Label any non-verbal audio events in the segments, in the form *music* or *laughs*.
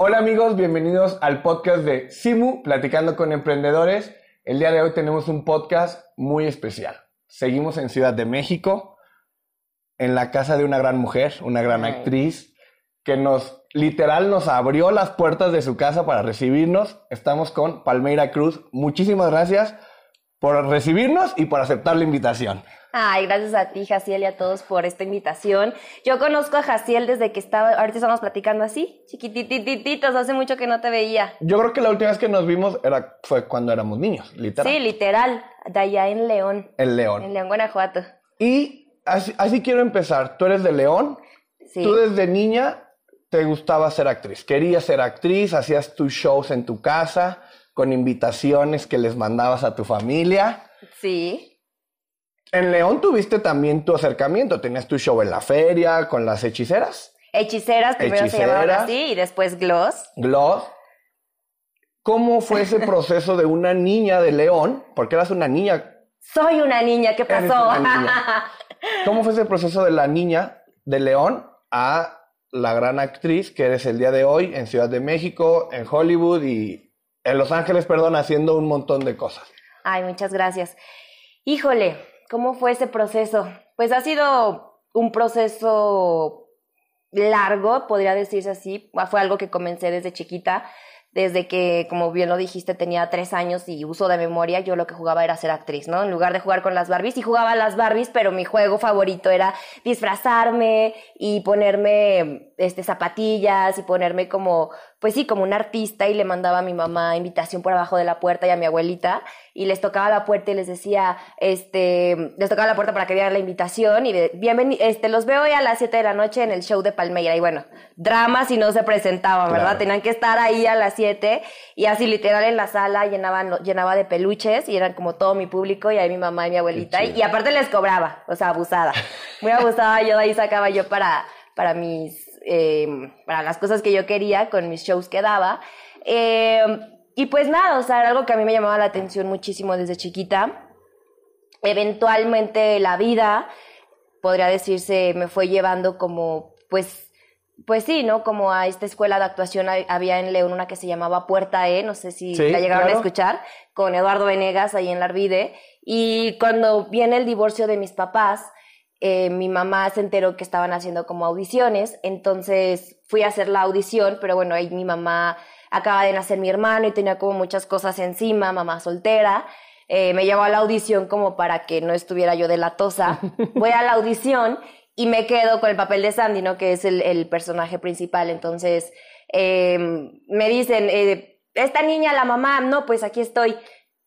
Hola amigos, bienvenidos al podcast de Simu, Platicando con Emprendedores. El día de hoy tenemos un podcast muy especial. Seguimos en Ciudad de México, en la casa de una gran mujer, una gran Ay. actriz, que nos, literal, nos abrió las puertas de su casa para recibirnos. Estamos con Palmeira Cruz. Muchísimas gracias por recibirnos y por aceptar la invitación. Ay, gracias a ti, Jaciel, y a todos por esta invitación. Yo conozco a Jaciel desde que estaba, ahorita estamos platicando así, chiquititititos, hace mucho que no te veía. Yo creo que la última vez que nos vimos era, fue cuando éramos niños, literal. Sí, literal, de allá en León, en León. León, Guanajuato. Y así, así quiero empezar. Tú eres de León. Sí. Tú desde niña te gustaba ser actriz. Querías ser actriz, hacías tus shows en tu casa con invitaciones que les mandabas a tu familia. Sí, En León tuviste también tu acercamiento. Tenías tu show en la feria con las hechiceras. hechiceras, primero se llamaban así, y después gloss. Gloss. ¿Cómo fue ese *laughs* proceso de una niña de León? Porque eras una niña. Soy una niña, ¿qué pasó? niña. *laughs* ¿Cómo fue ese proceso de la niña de León a la gran actriz que eres el día de hoy en Ciudad de México, en Hollywood y en Los Ángeles, perdón, haciendo un montón de cosas? Ay, muchas gracias. Híjole, ¿cómo fue ese proceso? Pues ha sido un proceso largo, podría decirse así. Fue algo que comencé desde chiquita, desde que, como bien lo dijiste, tenía tres años y uso de memoria, yo lo que jugaba era ser actriz, ¿no? En lugar de jugar con las Barbies, y jugaba a las Barbies, pero mi juego favorito era disfrazarme y ponerme este, zapatillas y ponerme como, pues sí, como un artista y le mandaba a mi mamá invitación por abajo de la puerta y a mi abuelita y les tocaba la puerta y les decía, este, les tocaba la puerta para que vieran la invitación y de, bienveni este, los veo hoy a las 7 de la noche en el show de Palmeira y bueno, dramas y no se presentaban, ¿verdad? Claro. Tenían que estar ahí a las 7 y así literal en la sala llenaban, llenaba de peluches y eran como todo mi público y ahí mi mamá y mi abuelita y, y aparte les cobraba, o sea, abusada, muy abusada, yo de ahí sacaba yo para, para mis, eh, para las cosas que yo quería con mis shows que daba. Eh, y pues nada, o sea, era algo que a mí me llamaba la atención muchísimo desde chiquita. Eventualmente la vida, podría decirse, me fue llevando como, pues, pues sí, ¿no? Como a esta escuela de actuación había en León una que se llamaba Puerta E, no sé si Sí, la llegaron claro. a escuchar, con Eduardo Venegas ahí en la Arvide. Y cuando viene el divorcio de mis papás, eh, mi mamá se enteró que estaban haciendo como audiciones, entonces fui a hacer la audición, pero bueno, ahí mi mamá acaba de nacer mi hermano y tenía como muchas cosas encima, mamá soltera. Eh, me llevó a la audición como para que no estuviera yo de la tosa. *laughs* Voy a la audición y me quedo con el papel de Sandy, ¿no? Que es el, el personaje principal. Entonces, eh, me dicen, eh, esta niña, la mamá, no, pues aquí estoy.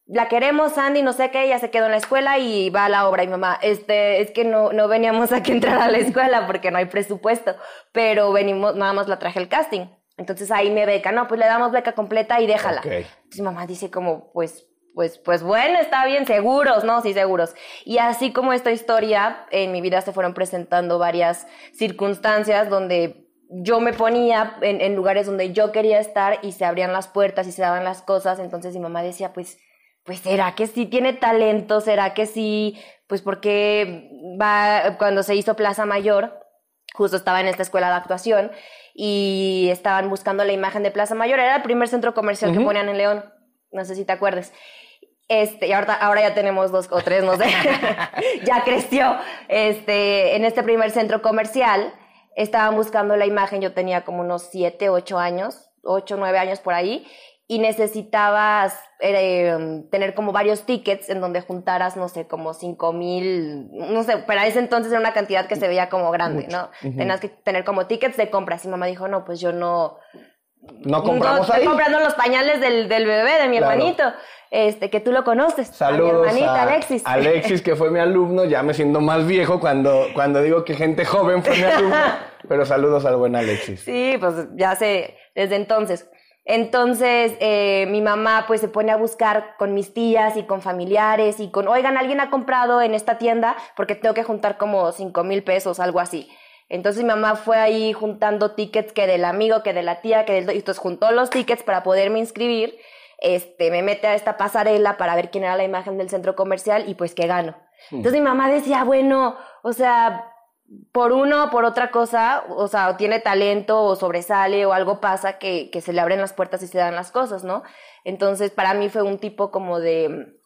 La queremos, Sandy, no sé qué, ella se quedó en la escuela y va a la obra. Y mamá, este, es que no, no veníamos a que entrara a la escuela porque no hay presupuesto, pero venimos, nada más la traje el casting. Entonces ahí me beca, no, pues le damos beca completa y déjala. Ok. Entonces mi mamá dice como, pues, pues, pues bueno, está bien, seguros, ¿no? Sí, seguros. Y así como esta historia, en mi vida se fueron presentando varias circunstancias donde yo me ponía en, en lugares donde yo quería estar y se abrían las puertas y se daban las cosas. Entonces mi mamá decía, pues, pues será que sí tiene talento, será que sí, pues porque va, cuando se hizo Plaza Mayor, justo estaba en esta escuela de actuación y estaban buscando la imagen de Plaza Mayor, era el primer centro comercial que ponían en León, no sé si te acuerdes. Este, y ahora, ahora ya tenemos dos o tres, no sé, *laughs* ya creció. Este, en este primer centro comercial estaban buscando la imagen, yo tenía como unos siete, ocho años, ocho, nueve años por ahí, y necesitabas eh, tener como varios tickets en donde juntaras, no sé, como cinco mil, no sé, para ese entonces era una cantidad que se veía como grande. ¿no? Tenías que tener como tickets de compras. Y mamá dijo, no, pues yo no, No compramos no, ahí. Estoy comprando los pañales del, del bebé, de mi Claro. hermanito, este, que tú lo conoces. a mi Saludos hermanita, a Alexis. Alexis, que fue mi alumno. Ya me siento más viejo cuando, cuando digo que gente joven fue mi alumno. *laughs* pero saludos al buen Alexis. Sí, pues ya sé, desde entonces. Entonces, eh, mi mamá pues se pone a buscar con mis tías y con familiares y con, oigan, alguien ha comprado en esta tienda porque tengo que juntar como cinco mil pesos, algo así. Entonces mi mamá fue ahí juntando tickets que del amigo, que de la tía, que del... Y entonces juntó los tickets para poderme inscribir. Este, me mete a esta pasarela para ver quién era la imagen del centro comercial y pues que gano. Entonces mi mamá decía, bueno, o sea, por uno o por otra cosa, o sea, o tiene talento o sobresale o algo pasa que, que se le abren las puertas y se dan las cosas, ¿no? Entonces, para mí fue un tipo como de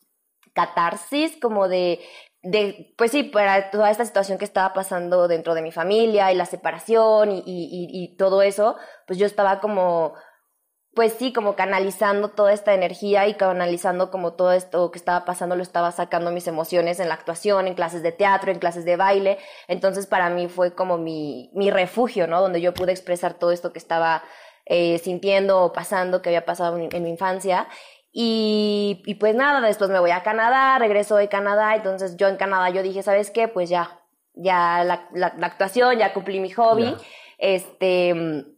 catarsis, como de, de, pues sí, para toda esta situación que estaba pasando dentro de mi familia y la separación y, y, y todo eso, pues yo estaba como pues sí, como canalizando toda esta energía y canalizando como todo esto que estaba pasando, lo estaba sacando mis emociones en la actuación, en clases de teatro, en clases de baile. Entonces para mí fue como mi, mi refugio, ¿no? Donde yo pude expresar todo esto que estaba eh, sintiendo o pasando, que había pasado en, mi infancia. Y, y, pues nada, después me voy a Canadá, regreso de Canadá, entonces yo en Canadá yo dije, ¿sabes qué? Pues ya, ya la, la, actuación, ya cumplí mi hobby. Este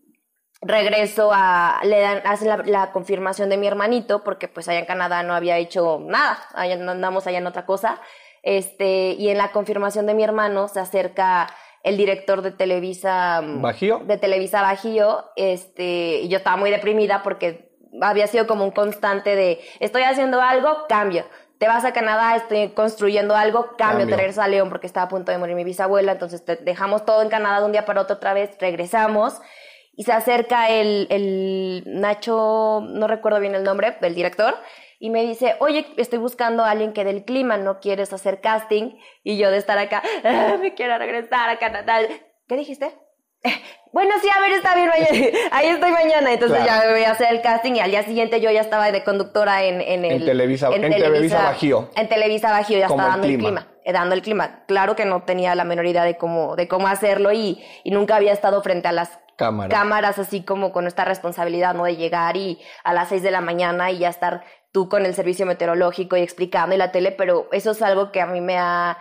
regreso a, le dan, hacen la, la, confirmación de mi hermanito, porque pues allá en Canadá no había hecho nada, allá andamos allá en otra cosa, este, y en la confirmación de mi hermano se acerca el director de Televisa mm, Bajío, de Televisa Bajío, este, y yo estaba muy deprimida porque había sido como un constante de, estoy haciendo algo, cambio, te vas a Canadá, estoy construyendo algo, cambio, te regresas a León porque estaba a punto de morir mi bisabuela, entonces te dejamos todo en Canadá de un día para otro otra vez, regresamos, y se acerca el, el Nacho, no recuerdo bien el nombre, del director, y me dice, oye, estoy buscando a alguien que del clima, ¿no quieres hacer casting? Y yo de estar acá, ah, *laughs* me quiero regresar a Canadá. ¿Qué dijiste? *laughs* bueno, sí, a ver, está bien, mañana. *laughs* ahí estoy mañana. Entonces ya me voy a hacer el casting y al día siguiente yo ya estaba de conductora en, en el... En Televisa, en, Televisa, Bajío. En Televisa Bajío ya estaba dando el clima. Dando el clima. Claro que no tenía la menor idea de cómo, de cómo hacerlo y, y nunca había estado frente a las cámaras así como con esta responsabilidad, ¿no? De llegar y a las seis de la mañana y ya estar tú con el servicio meteorológico y explicando y la tele, pero eso es algo que a mí me ha,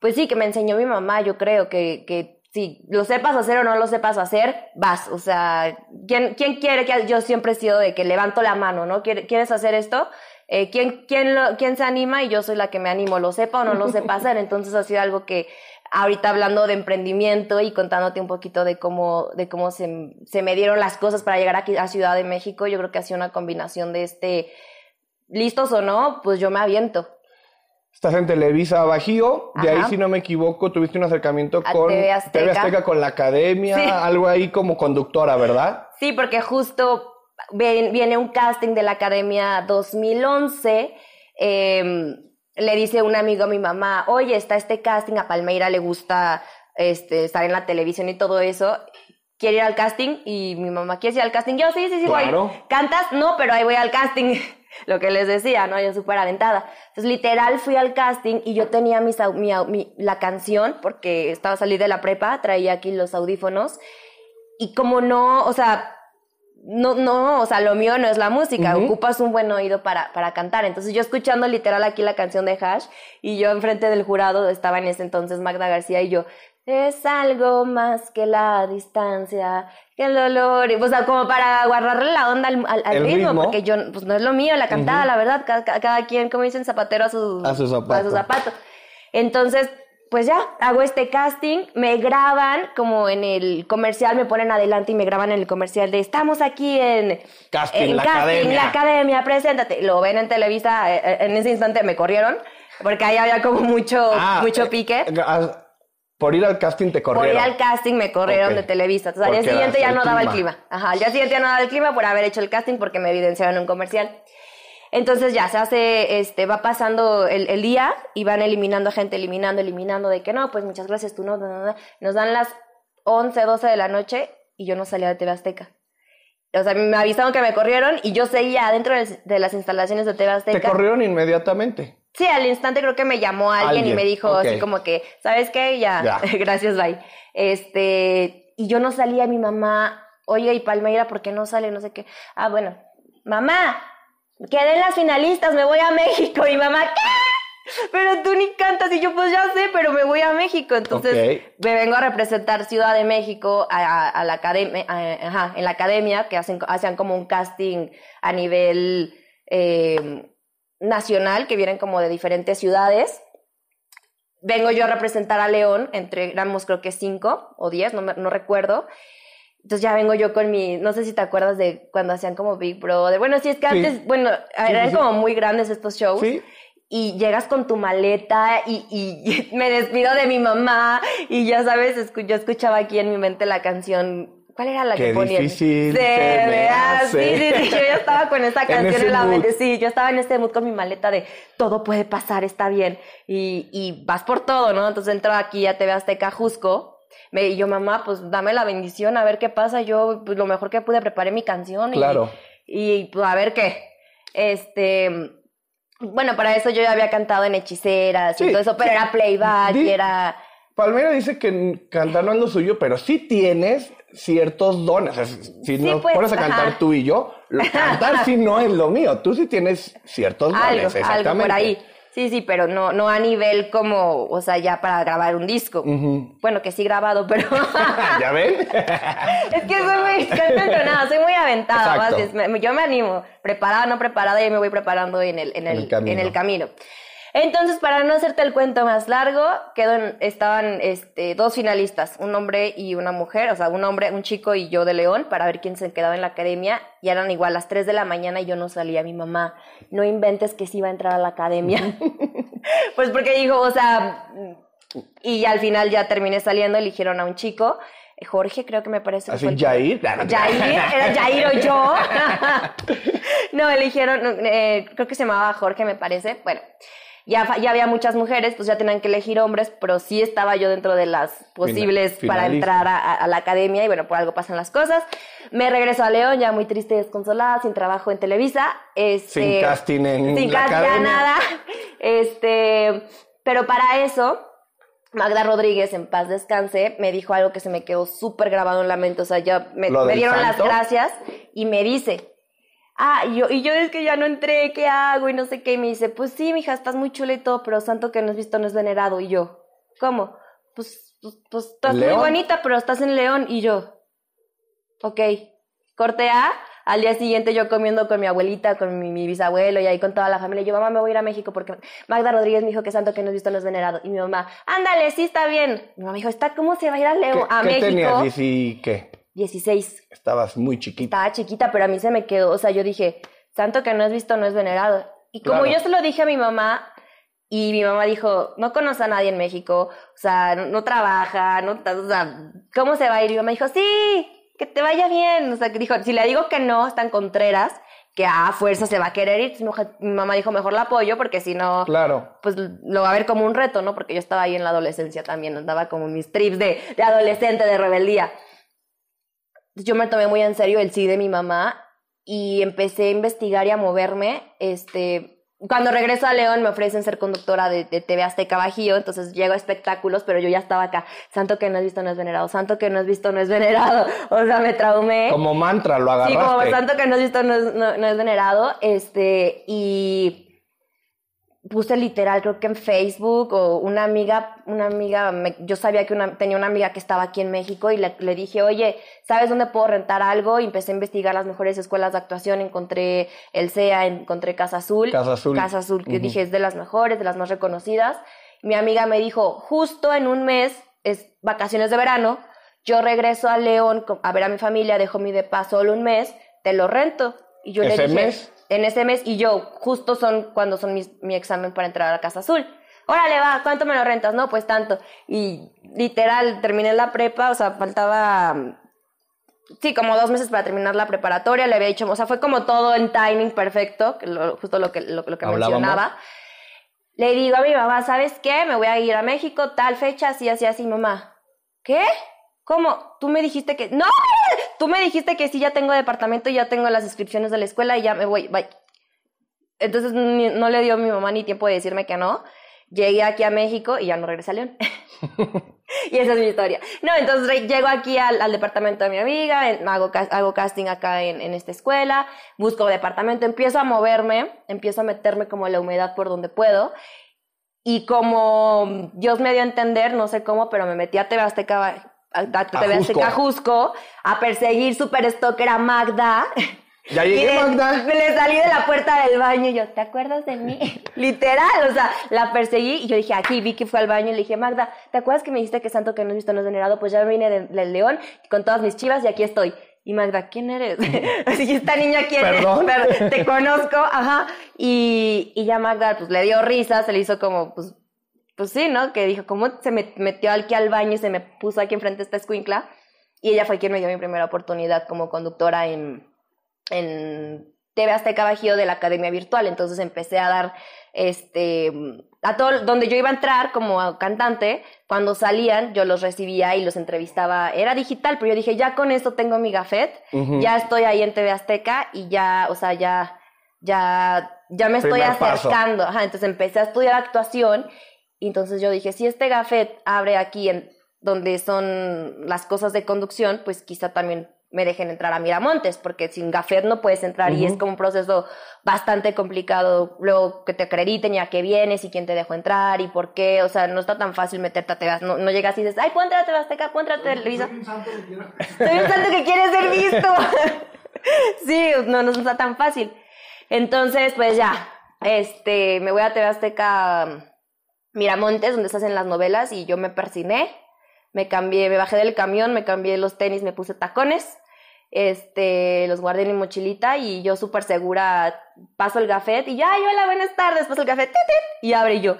pues sí, que me enseñó mi mamá, yo creo, que, que si lo sepas hacer o no lo sepas hacer, vas, o sea, ¿quién, quién quiere que yo siempre he sido de que levanto la mano, ¿no? ¿Quieres hacer esto? Eh, ¿quién, quién, lo, ¿Quién se anima? Y yo soy la que me animo, lo sepa o no lo sepa hacer, *laughs* entonces ha sido algo que ahorita hablando de emprendimiento y contándote un poquito de cómo, de cómo se, se me dieron las cosas para llegar aquí a Ciudad de México, yo creo que ha sido una combinación de este, listos o no, pues yo me aviento. Estás en Televisa Bajío, de ahí si no me equivoco tuviste un acercamiento con TV Azteca. con la academia, algo ahí como conductora, ¿verdad? Sí, porque justo viene un casting de la academia 2011. Eh, le dice un amigo a mi mamá, oye, está este casting, a Palmeira le gusta este, estar en la televisión y todo eso, quiere ir al casting y mi mamá quiere ir al casting. Yo sí, sí, sí, voy. ¿Cantas? No, pero ahí voy al casting. *laughs* Lo que les decía, ¿no? Yo súper aventada. Entonces, literal, fui al casting y yo tenía mis, mi, la canción, porque estaba a salir de la prepa, traía aquí los audífonos. Y como no, o sea, no, no, o sea, lo mío no es la música, ocupas un buen oído para, para cantar. Entonces yo escuchando literal aquí la canción de Hash y yo enfrente del jurado estaba en ese entonces Magda García y yo, es algo más que la distancia, que el dolor, o sea, como para guardarle la onda al, ritmo, porque yo, pues no es lo mío, la cantada, la verdad, cada, cada, quien, como dicen, zapatero a sus, a sus zapatos. A sus zapatos. Entonces, pues ya, hago este casting, me graban como en el comercial, me ponen adelante y me graban en el comercial de estamos aquí en casting, la, academia. la academia, preséntate. Lo ven en Televisa, eh, eh, en ese instante me corrieron, porque ahí había como mucho, ah, mucho eh, pique. por ir al casting te corrieron. Por ir al casting me corrieron de Televisa. Entonces, al día siguiente ya no daba el clima. Ajá, al día siguiente ya no daba el clima por haber hecho el casting porque me evidenciaron en un comercial. Entonces ya se hace, este, va pasando el, día y van eliminando gente, eliminando, eliminando, de que no, pues muchas gracias, tú no, no, no. Nos dan las 11, 12 de la noche y yo no salía de TV Azteca. O sea, me avisaron que me corrieron y yo seguía adentro de las instalaciones de TV Azteca. ¿Te corrieron inmediatamente? Sí, al instante creo que me llamó alguien, y me dijo así como que, ¿sabes qué? Ya, *laughs* gracias, bye. Este, y yo no salía, mi mamá, oye, y Palmeira, ¿por qué no sale? No sé qué. Ah, bueno, mamá, quedé en las finalistas, me voy a México. Y mamá, ¿qué? Pero tú ni cantas. Y yo, pues ya sé, pero me voy a México. Entonces, me vengo a representar Ciudad de México a, la academia, ajá, en la academia, que hacen, hacían como un casting a nivel eh, nacional, que vienen como de diferentes ciudades. Vengo yo a representar a León, entre, éramos creo que cinco o diez, no, no recuerdo. Entonces ya vengo yo con mi, no sé si te acuerdas de cuando hacían como Big Brother. Bueno, sí, es que antes, bueno, eran como muy grandes estos shows. y llegas con tu maleta y, y *laughs* me despido de mi mamá y ya sabes, escu- yo escuchaba aquí en mi mente la canción, ¿cuál era la Qué que ponían? difícil Se se me hace. Sí, sí, sí, yo ya estaba con esa *laughs* canción en, la mood. mente, sí, yo estaba en este mood con mi maleta de todo puede pasar, está bien y, y vas por todo, ¿no? Entonces entro aquí a TV Azteca Jusco. Me, y yo, mamá, pues dame la bendición, a ver qué pasa. Yo, pues lo mejor que pude, preparé mi canción. y- Claro. y pues a ver qué. Este, bueno, para eso yo ya había cantado en Hechiceras y Sí, todo eso, pero sí. era playback Di- y era... Palmera dice que cantar no es lo suyo, pero sí tienes ciertos dones. O sea, si nos pues, pones a cantar ajá. tú y yo, lo- cantar *laughs* sí no es lo mío. Tú sí tienes ciertos dones, Algo, exactamente. algo por ahí. Sí, sí, pero no, no a nivel como, o sea, ya para grabar un disco. Bueno, que sí grabado, pero... *laughs* ¿Ya ven? *laughs* es que soy muy, entrenada, soy muy aventada. Exacto. más es- me- yo me animo, preparada, no preparada, y me voy preparando en el, en el, el camino. en el camino. Entonces, para no hacerte el cuento más largo, estaban este, dos finalistas, un hombre y una mujer, o sea, un hombre, un chico y yo de León, para ver quién se quedaba en la academia. Y eran igual las 3 de la mañana y yo no salía. Mi mamá, no inventes que sí iba a entrar a la academia. *laughs* pues porque dijo, o sea, y al final ya terminé saliendo, eligieron a un chico. Jorge, creo que me parece. que Así, el- Jair. Jair, era Jair o yo. *laughs* *laughs* no, eligieron, eh, creo que se llamaba Jorge, me parece. Bueno, ya, ya había muchas mujeres, pues ya tenían que elegir hombres, pero sí estaba yo dentro de las posibles para entrar a, la academia y bueno, por algo pasan las cosas. Me regreso a León, ya muy triste y desconsolada, sin trabajo en Televisa. Este, Sin casting en sin la casting, academia. nada. Este, pero para eso, Magda Rodríguez, en paz descanse, me dijo algo que se me quedó súper grabado en la mente. O sea, ya me, ¿Lo me del dieron las gracias y me dice, ah, y yo, y yo es que ya no entré, ¿qué hago? Y no sé qué. Y me dice, pues sí, mija, estás muy chula y todo, pero santo que no has visto no es venerado. Y yo, ¿cómo? Pues, pues, pues estás muy bonita, pero estás en León. Y yo, ok, corte A. Al día siguiente yo comiendo con mi abuelita, con mi, mi bisabuelo y ahí con toda la familia. Yo, mamá, me voy a ir a México porque Magda Rodríguez me dijo que santo que no has visto no es venerado. Y mi mamá, ándale, sí está bien. Mi mamá dijo, ¿está cómo se va a ir a, ¿Qué, León, a qué México? tenías? ¿Diez y qué? 16. Estabas muy chiquita. Estaba chiquita, pero a mí se me quedó. O sea, yo dije, santo que no has visto no es venerado. Y como Claro. yo se lo dije a mi mamá, y mi mamá dijo, no conoce a nadie en México, o sea, no, no trabaja, no, o sea, ¿cómo se va a ir? Y mi mamá dijo, sí, que te vaya bien. O sea, que dijo, si le digo que no, están contreras, que a fuerza se va a querer ir. Entonces, mi mamá dijo, mejor la apoyo, porque si no, Claro. pues lo va a ver como un reto, ¿no? Porque yo estaba ahí en la adolescencia también, andaba como en mis trips de, de adolescente, de rebeldía. Yo me tomé muy en serio el sí de mi mamá y empecé a investigar y a moverme. Este, cuando regreso a León me ofrecen ser conductora de, de TV Azteca Bajío, entonces llego a espectáculos, pero yo ya estaba acá. Santo que no has visto no es venerado, santo que no has visto no es venerado. *laughs* O sea, me traumé. Como mantra lo Sí, agarraste. como santo que no has visto no es, no- no es venerado. Este, y puse literal, creo que en Facebook, o una amiga, una amiga, me- yo sabía que una- tenía una amiga que estaba aquí en México y le, le dije, oye, ¿sabes dónde puedo rentar algo? Y empecé a investigar las mejores escuelas de actuación, encontré el CEA, encontré Casa Azul. Casa Azul. Casa Azul, que dije es de las mejores, de las más reconocidas. Mi amiga me dijo, justo en un mes, es vacaciones de verano, yo regreso a León a ver a mi familia, dejo mi depa solo un mes, te lo rento. Y yo ¿Ese le dije, mes? En ese mes, y yo, justo son cuando son mis- mi examen para entrar a la Casa Azul. Órale, va, ¿cuánto me lo rentas? No, pues tanto. Y literal, terminé la prepa, o sea, faltaba sí, como dos meses para terminar la preparatoria, le había dicho, o sea, fue como todo en timing perfecto, lo- justo lo que, lo, lo que Hablábamos. mencionaba. Le digo a mi mamá, ¿sabes qué? Me voy a ir a México, tal fecha, así, así, así, mamá. ¿Qué? ¿Cómo? Tú me dijiste que... No, tú me dijiste que sí, ya tengo departamento, ya tengo las inscripciones de la escuela y ya me voy, bye. Entonces ni- no le dio a mi mamá ni tiempo de decirme que no. Llegué aquí a México y ya no regresé a León. *laughs* y esa es mi historia. No, entonces llego aquí al, al departamento de mi amiga, en- hago, hago casting acá en, en esta escuela, busco departamento, empiezo a moverme, empiezo a meterme como la humedad por donde puedo. Y como Dios me dio a entender, no sé cómo, pero me metí a TV Azteca, a, a TV Azteca Jusco, a perseguir super stalker a Magda. Ya Y llegué, de- Magda. le salí de la puerta del baño y yo, ¿te acuerdas de mí? *laughs* Literal, o sea, la perseguí y yo dije, aquí, Vicky fue al baño y le dije, Magda, ¿te acuerdas que me dijiste que santo que no has visto no es venerado? Pues ya vine de- del León con todas mis chivas y aquí estoy. Y Magda, ¿quién eres? *laughs* Así, esta niña, ¿quién Perdón. es? *laughs* Te conozco, ajá. y, y ya Magda pues le dio risa, se le hizo como, pues, pues sí, ¿no? Que dijo, ¿cómo se me metió aquí al baño y se me puso aquí enfrente esta escuincla? Y ella fue quien me dio mi primera oportunidad como conductora en, en TV Azteca Bajío de la Academia Virtual. Entonces empecé a dar, este, a todo, donde yo iba a entrar como cantante, cuando salían yo los recibía y los entrevistaba. Era digital, pero yo dije, ya con esto tengo mi gafet, ya estoy ahí en TV Azteca y ya, o sea, ya, ya, ya me estoy acercando. Ajá, entonces empecé a estudiar actuación y entonces yo dije, si este gafet abre aquí en donde son las cosas de conducción, pues quizá también me dejen entrar a Miramontes, porque sin gafet no puedes entrar y es como un proceso bastante complicado. Luego que te acrediten y a qué vienes y quién te dejó entrar y por qué. O sea, no está tan fácil meterte a TV. No, no llegas y dices, ay, puedo entrar a Tebasteca, puedo entrar a Televisa. Soy un santo que quiero. Soy un santo que quiere ser visto. *laughs* sí, no, no está tan fácil. Entonces, pues ya, este, me voy a TV Azteca Miramontes, donde se hacen las novelas, y yo me persiné, me cambié, me bajé del camión, me cambié los tenis, me puse tacones, este, los guardé en mi mochilita y yo súper segura paso el gafet y ya, hola, buenas tardes, paso el gafet, y abre y yo,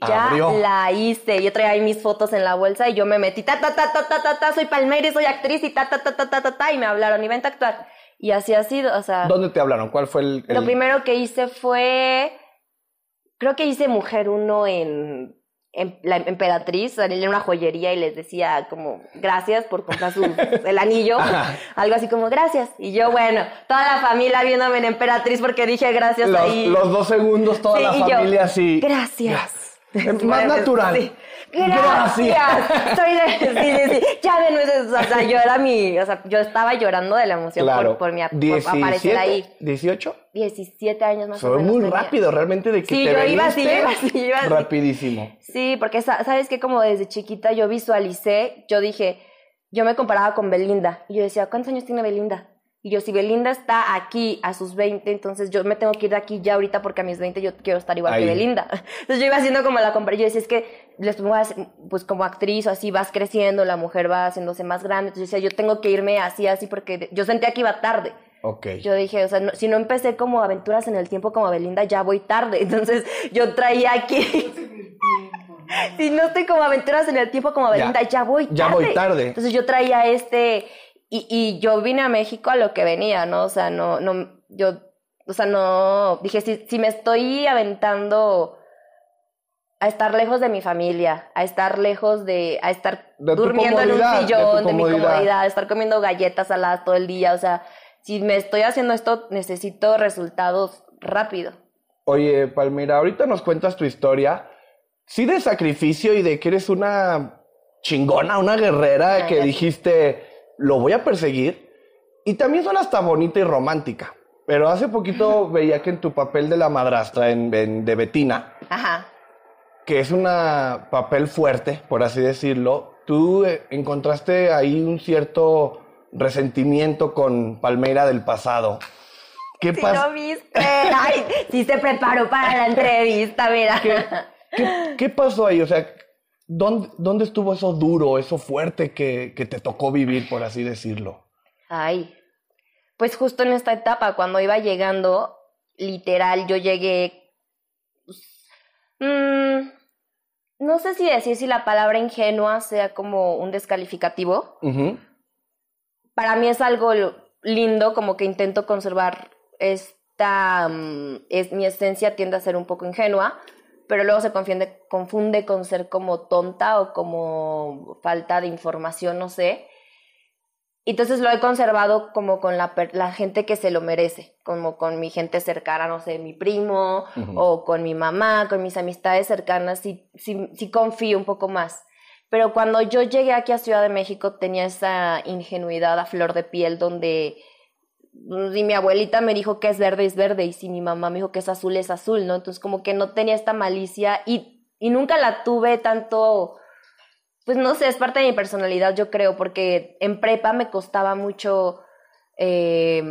¡Ah! ya la hice. Yo traía ahí mis fotos en la bolsa y yo me metí, ta, ta, ta, ta, ta, ta, ta, soy Palmeiras, soy actriz y ta, ta, ta, ta, ta, ta, ta, y me hablaron, y vente a actuar. Y así ha sido, o sea. ¿Dónde te hablaron? ¿Cuál fue el, Lo primero que hice fue, creo que hice Mujer Uno en la emperatriz salí en una joyería y les decía como gracias por comprar su, el anillo, *laughs* algo así como gracias. Y yo, bueno, toda la familia viéndome en emperatriz porque dije gracias los, ahí. Los dos segundos, toda la familia así. Gracias. *laughs* Más natural. Gracias. Soy de, sí, sí, sí. Ya ven, o sea, yo era mi, o sea, yo estaba llorando de la emoción por, por, mi, por aparecer ahí. ¿18? 17 años más o menos. Muy rápido, realmente, de que sí, te yo iba así, iba así, iba así. Rapidísimo. Sí, porque sabes que como desde chiquita yo visualicé, yo dije, yo me comparaba con Belinda. Y yo decía, ¿cuántos años tiene Belinda? Y yo, si Belinda está aquí a sus 20, entonces yo me tengo que ir de aquí ya ahorita porque a mis 20 yo quiero estar igual que Belinda. *laughs* Entonces yo iba haciendo como la compra. Yo decía, es que les pongo pues como actriz o así vas creciendo, la mujer va haciéndose más grande. Entonces yo decía, yo tengo que irme así, así porque yo sentía que iba tarde. Ok. Yo dije, o sea, si no empecé como aventuras en el tiempo como Belinda, ya voy tarde. *laughs* Entonces yo traía aquí... si *laughs* no estoy como aventuras en el tiempo como Belinda, ya, voy tarde. Ya voy tarde. Entonces yo traía este y, y yo vine a México a lo que venía, ¿no? O sea, no, no, yo, o sea, no, dije, si, si me estoy aventando a estar lejos de mi familia, a estar lejos de, a estar durmiendo en un sillón, de, mi comodidad, estar comiendo galletas saladas todo el día, o sea, si me estoy haciendo esto, necesito resultados rápido. Oye, Palmira, ahorita nos cuentas tu historia, sí de sacrificio y de que eres una chingona, una guerrera, que dijiste, lo voy a perseguir. Y también son hasta bonita y romántica. Pero hace poquito *laughs* veía que en tu papel de la madrastra en, de Betina, que es un papel fuerte, por así decirlo, tú eh, encontraste ahí un cierto resentimiento con Palmeira del pasado. ¿Qué si lo viste. *laughs* Ay, sí se preparó para la entrevista, mira. ¿Qué, qué pasó ahí? O sea, ¿Dónde, estuvo eso duro, eso fuerte que, te tocó vivir, por así decirlo? Ay, pues justo en esta etapa, cuando iba llegando, literal, yo llegué... Pues, mm, no sé si decir si la palabra ingenua sea como un descalificativo. Para mí es algo lindo, como que intento conservar esta... Mm, es, mi esencia tiende a ser un poco ingenua pero luego se confunde, confunde con ser como tonta o como falta de información, no sé. Entonces lo he conservado como con la, la, gente que se lo merece, como con mi gente cercana, no sé, mi primo o con mi mamá, con mis amistades cercanas, sí, sí, sí confío un poco más. Pero cuando yo llegué aquí a Ciudad de México tenía esa ingenuidad a flor de piel donde si mi abuelita me dijo que es verde, es verde, y si mi mamá me dijo que es azul, es azul, ¿no? Entonces como que no tenía esta malicia y, y nunca la tuve tanto, pues no sé, es parte de mi personalidad, yo creo, porque en prepa me costaba mucho eh,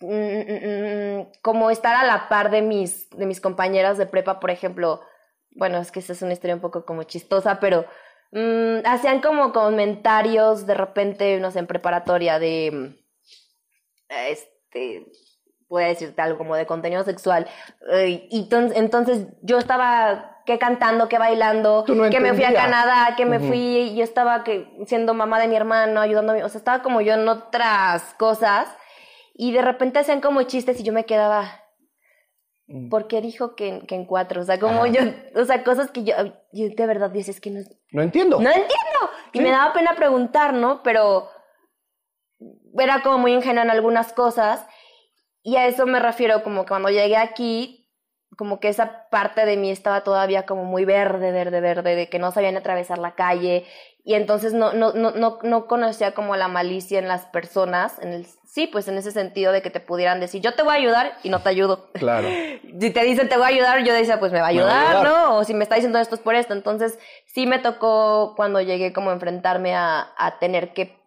mm, mm, mm, como estar a la par de mis, de mis compañeras de prepa, por ejemplo, bueno, es que esa es una historia un poco como chistosa, pero hacían como comentarios de repente, no sé, en preparatoria de este, voy a decirte algo como de contenido sexual. Eh, y entonces yo estaba que cantando, que bailando, que me fui a Canadá, que me fui yo estaba que, siendo mamá de mi hermano, ayudándome, o sea, estaba como yo en otras cosas y de repente hacían como chistes y yo me quedaba, mm. ¿por qué dijo que, que en cuatro? O sea, como yo, o sea, cosas que yo, yo de verdad dices que no... No entiendo. No entiendo. Y me daba pena preguntar, ¿no? Pero era como muy ingenua en algunas cosas y a eso me refiero como que cuando llegué aquí, como que esa parte de mí estaba todavía como muy verde, verde, verde, de que no sabían atravesar la calle y entonces no, no, no, no, no conocía como la malicia en las personas, en el, sí, pues en ese sentido de que te pudieran decir, yo te voy a ayudar y no te ayudo. Claro. *laughs* si te dicen te voy a ayudar, yo decía, pues me va a ayudar, ¿no? O si me está diciendo esto es por esto. Entonces sí me tocó cuando llegué como enfrentarme a, a tener que,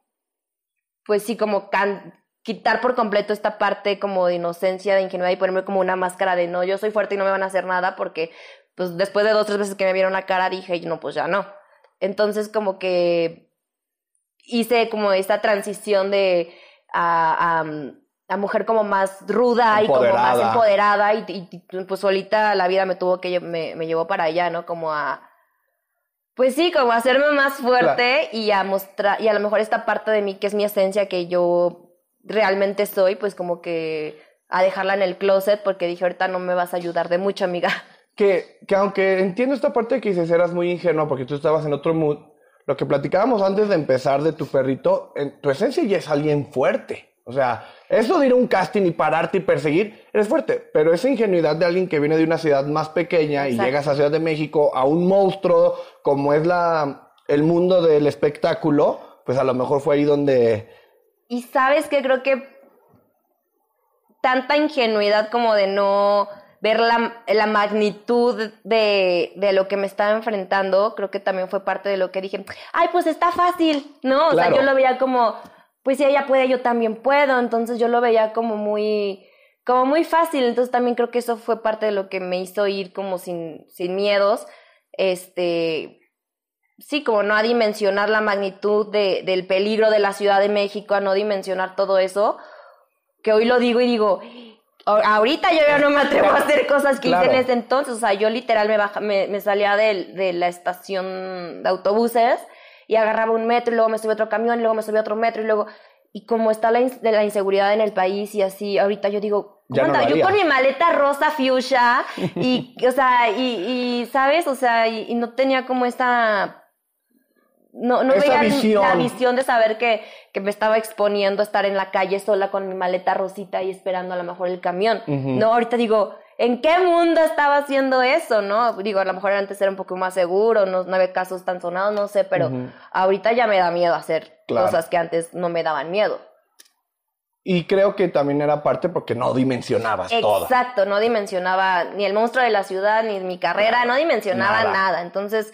pues sí, como can quitar por completo esta parte como de inocencia, de ingenuidad y ponerme como una máscara de no, yo soy fuerte y no me van a hacer nada porque pues después de dos, tres veces que me vieron la cara dije, no, pues ya no. Entonces como que hice como esta transición de a, a, mujer como más ruda y como más empoderada y, pues solita la vida me tuvo que me, me llevó para allá, ¿no? Como a pues sí, como hacerme más fuerte y a mostrar, y a lo mejor esta parte de mí que es mi esencia que yo realmente soy, pues como que a dejarla en el closet porque dije, ahorita no me vas a ayudar de mucho, amiga. *laughs* Que, que aunque entiendo esta parte de que dices eras muy ingenua porque tú estabas en otro mood, lo que platicábamos antes de empezar de tu perrito, en tu esencia ya es alguien fuerte. O sea, eso de ir a un casting y pararte y perseguir, eres fuerte, pero esa ingenuidad de alguien que viene de una ciudad más pequeña y llegas a Ciudad de México a un monstruo como es la, el mundo del espectáculo, pues a lo mejor fue ahí donde y sabes que creo que tanta ingenuidad como de no ver la, la magnitud de, de, lo que me estaba enfrentando, creo que también fue parte de lo que dije, ay, pues está fácil, ¿no? O sea, yo lo veía como, pues si ella puede, yo también puedo, entonces yo lo veía como muy, como muy fácil, entonces también creo que eso fue parte de lo que me hizo ir como sin, sin miedos, este, sí, como no a dimensionar la magnitud de, del peligro de la Ciudad de México, a no dimensionar todo eso, que hoy lo digo y digo, ahorita yo ya no me atrevo a hacer cosas que hice en ese entonces, o sea, yo literal me, baja, me, me salía de, de, la estación de autobuses y agarraba un metro y luego me subía otro camión y luego me subía otro metro y luego... Y como está la, de la inseguridad en el país y así, ahorita yo digo, yo con mi maleta rosa fuchsia y, *laughs* o sea, y, y ¿sabes? O sea, y no tenía como esta no, no veía la visión de saber que, que, me estaba exponiendo a estar en la calle sola con mi maleta rosita y esperando a lo mejor el camión. No, ahorita digo, ¿en qué mundo estaba haciendo eso? ¿No? Digo, a lo mejor antes era un poco más seguro, no, no había casos tan sonados, no sé, pero ahorita ya me da miedo hacer cosas que antes no me daban miedo. Y creo que también era parte porque no dimensionabas todo. Exacto, no dimensionaba ni el monstruo de la ciudad, ni mi carrera, no dimensionaba nada. Entonces,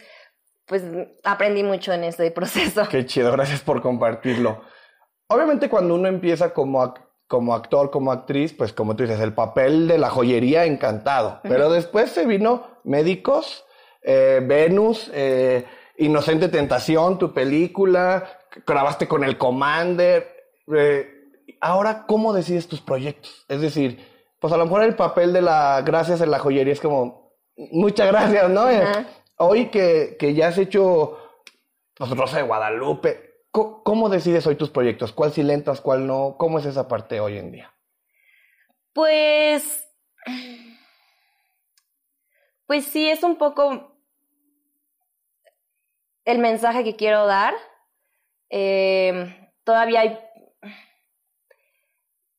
pues aprendí mucho en este proceso. Qué chido, gracias por compartirlo. Obviamente cuando uno empieza como, como actor, como actriz, pues como tú dices, el papel de la joyería encantado. Pero después se vino Médicos, eh, Venus, eh, Inocente Tentación, tu película, grabaste con el Commander. Eh, ahora, ¿cómo decides tus proyectos? Es decir, pues a lo mejor el papel de la gracias en la joyería es como, muchas gracias, ¿no? hoy que, que, ya has hecho pues, Rosa de Guadalupe, ¿cómo, decides hoy tus proyectos? ¿Cuál sí lentas, cuál no? ¿Cómo es esa parte hoy en día? Pues. Pues sí, es un poco el mensaje que quiero dar. Eh, todavía hay.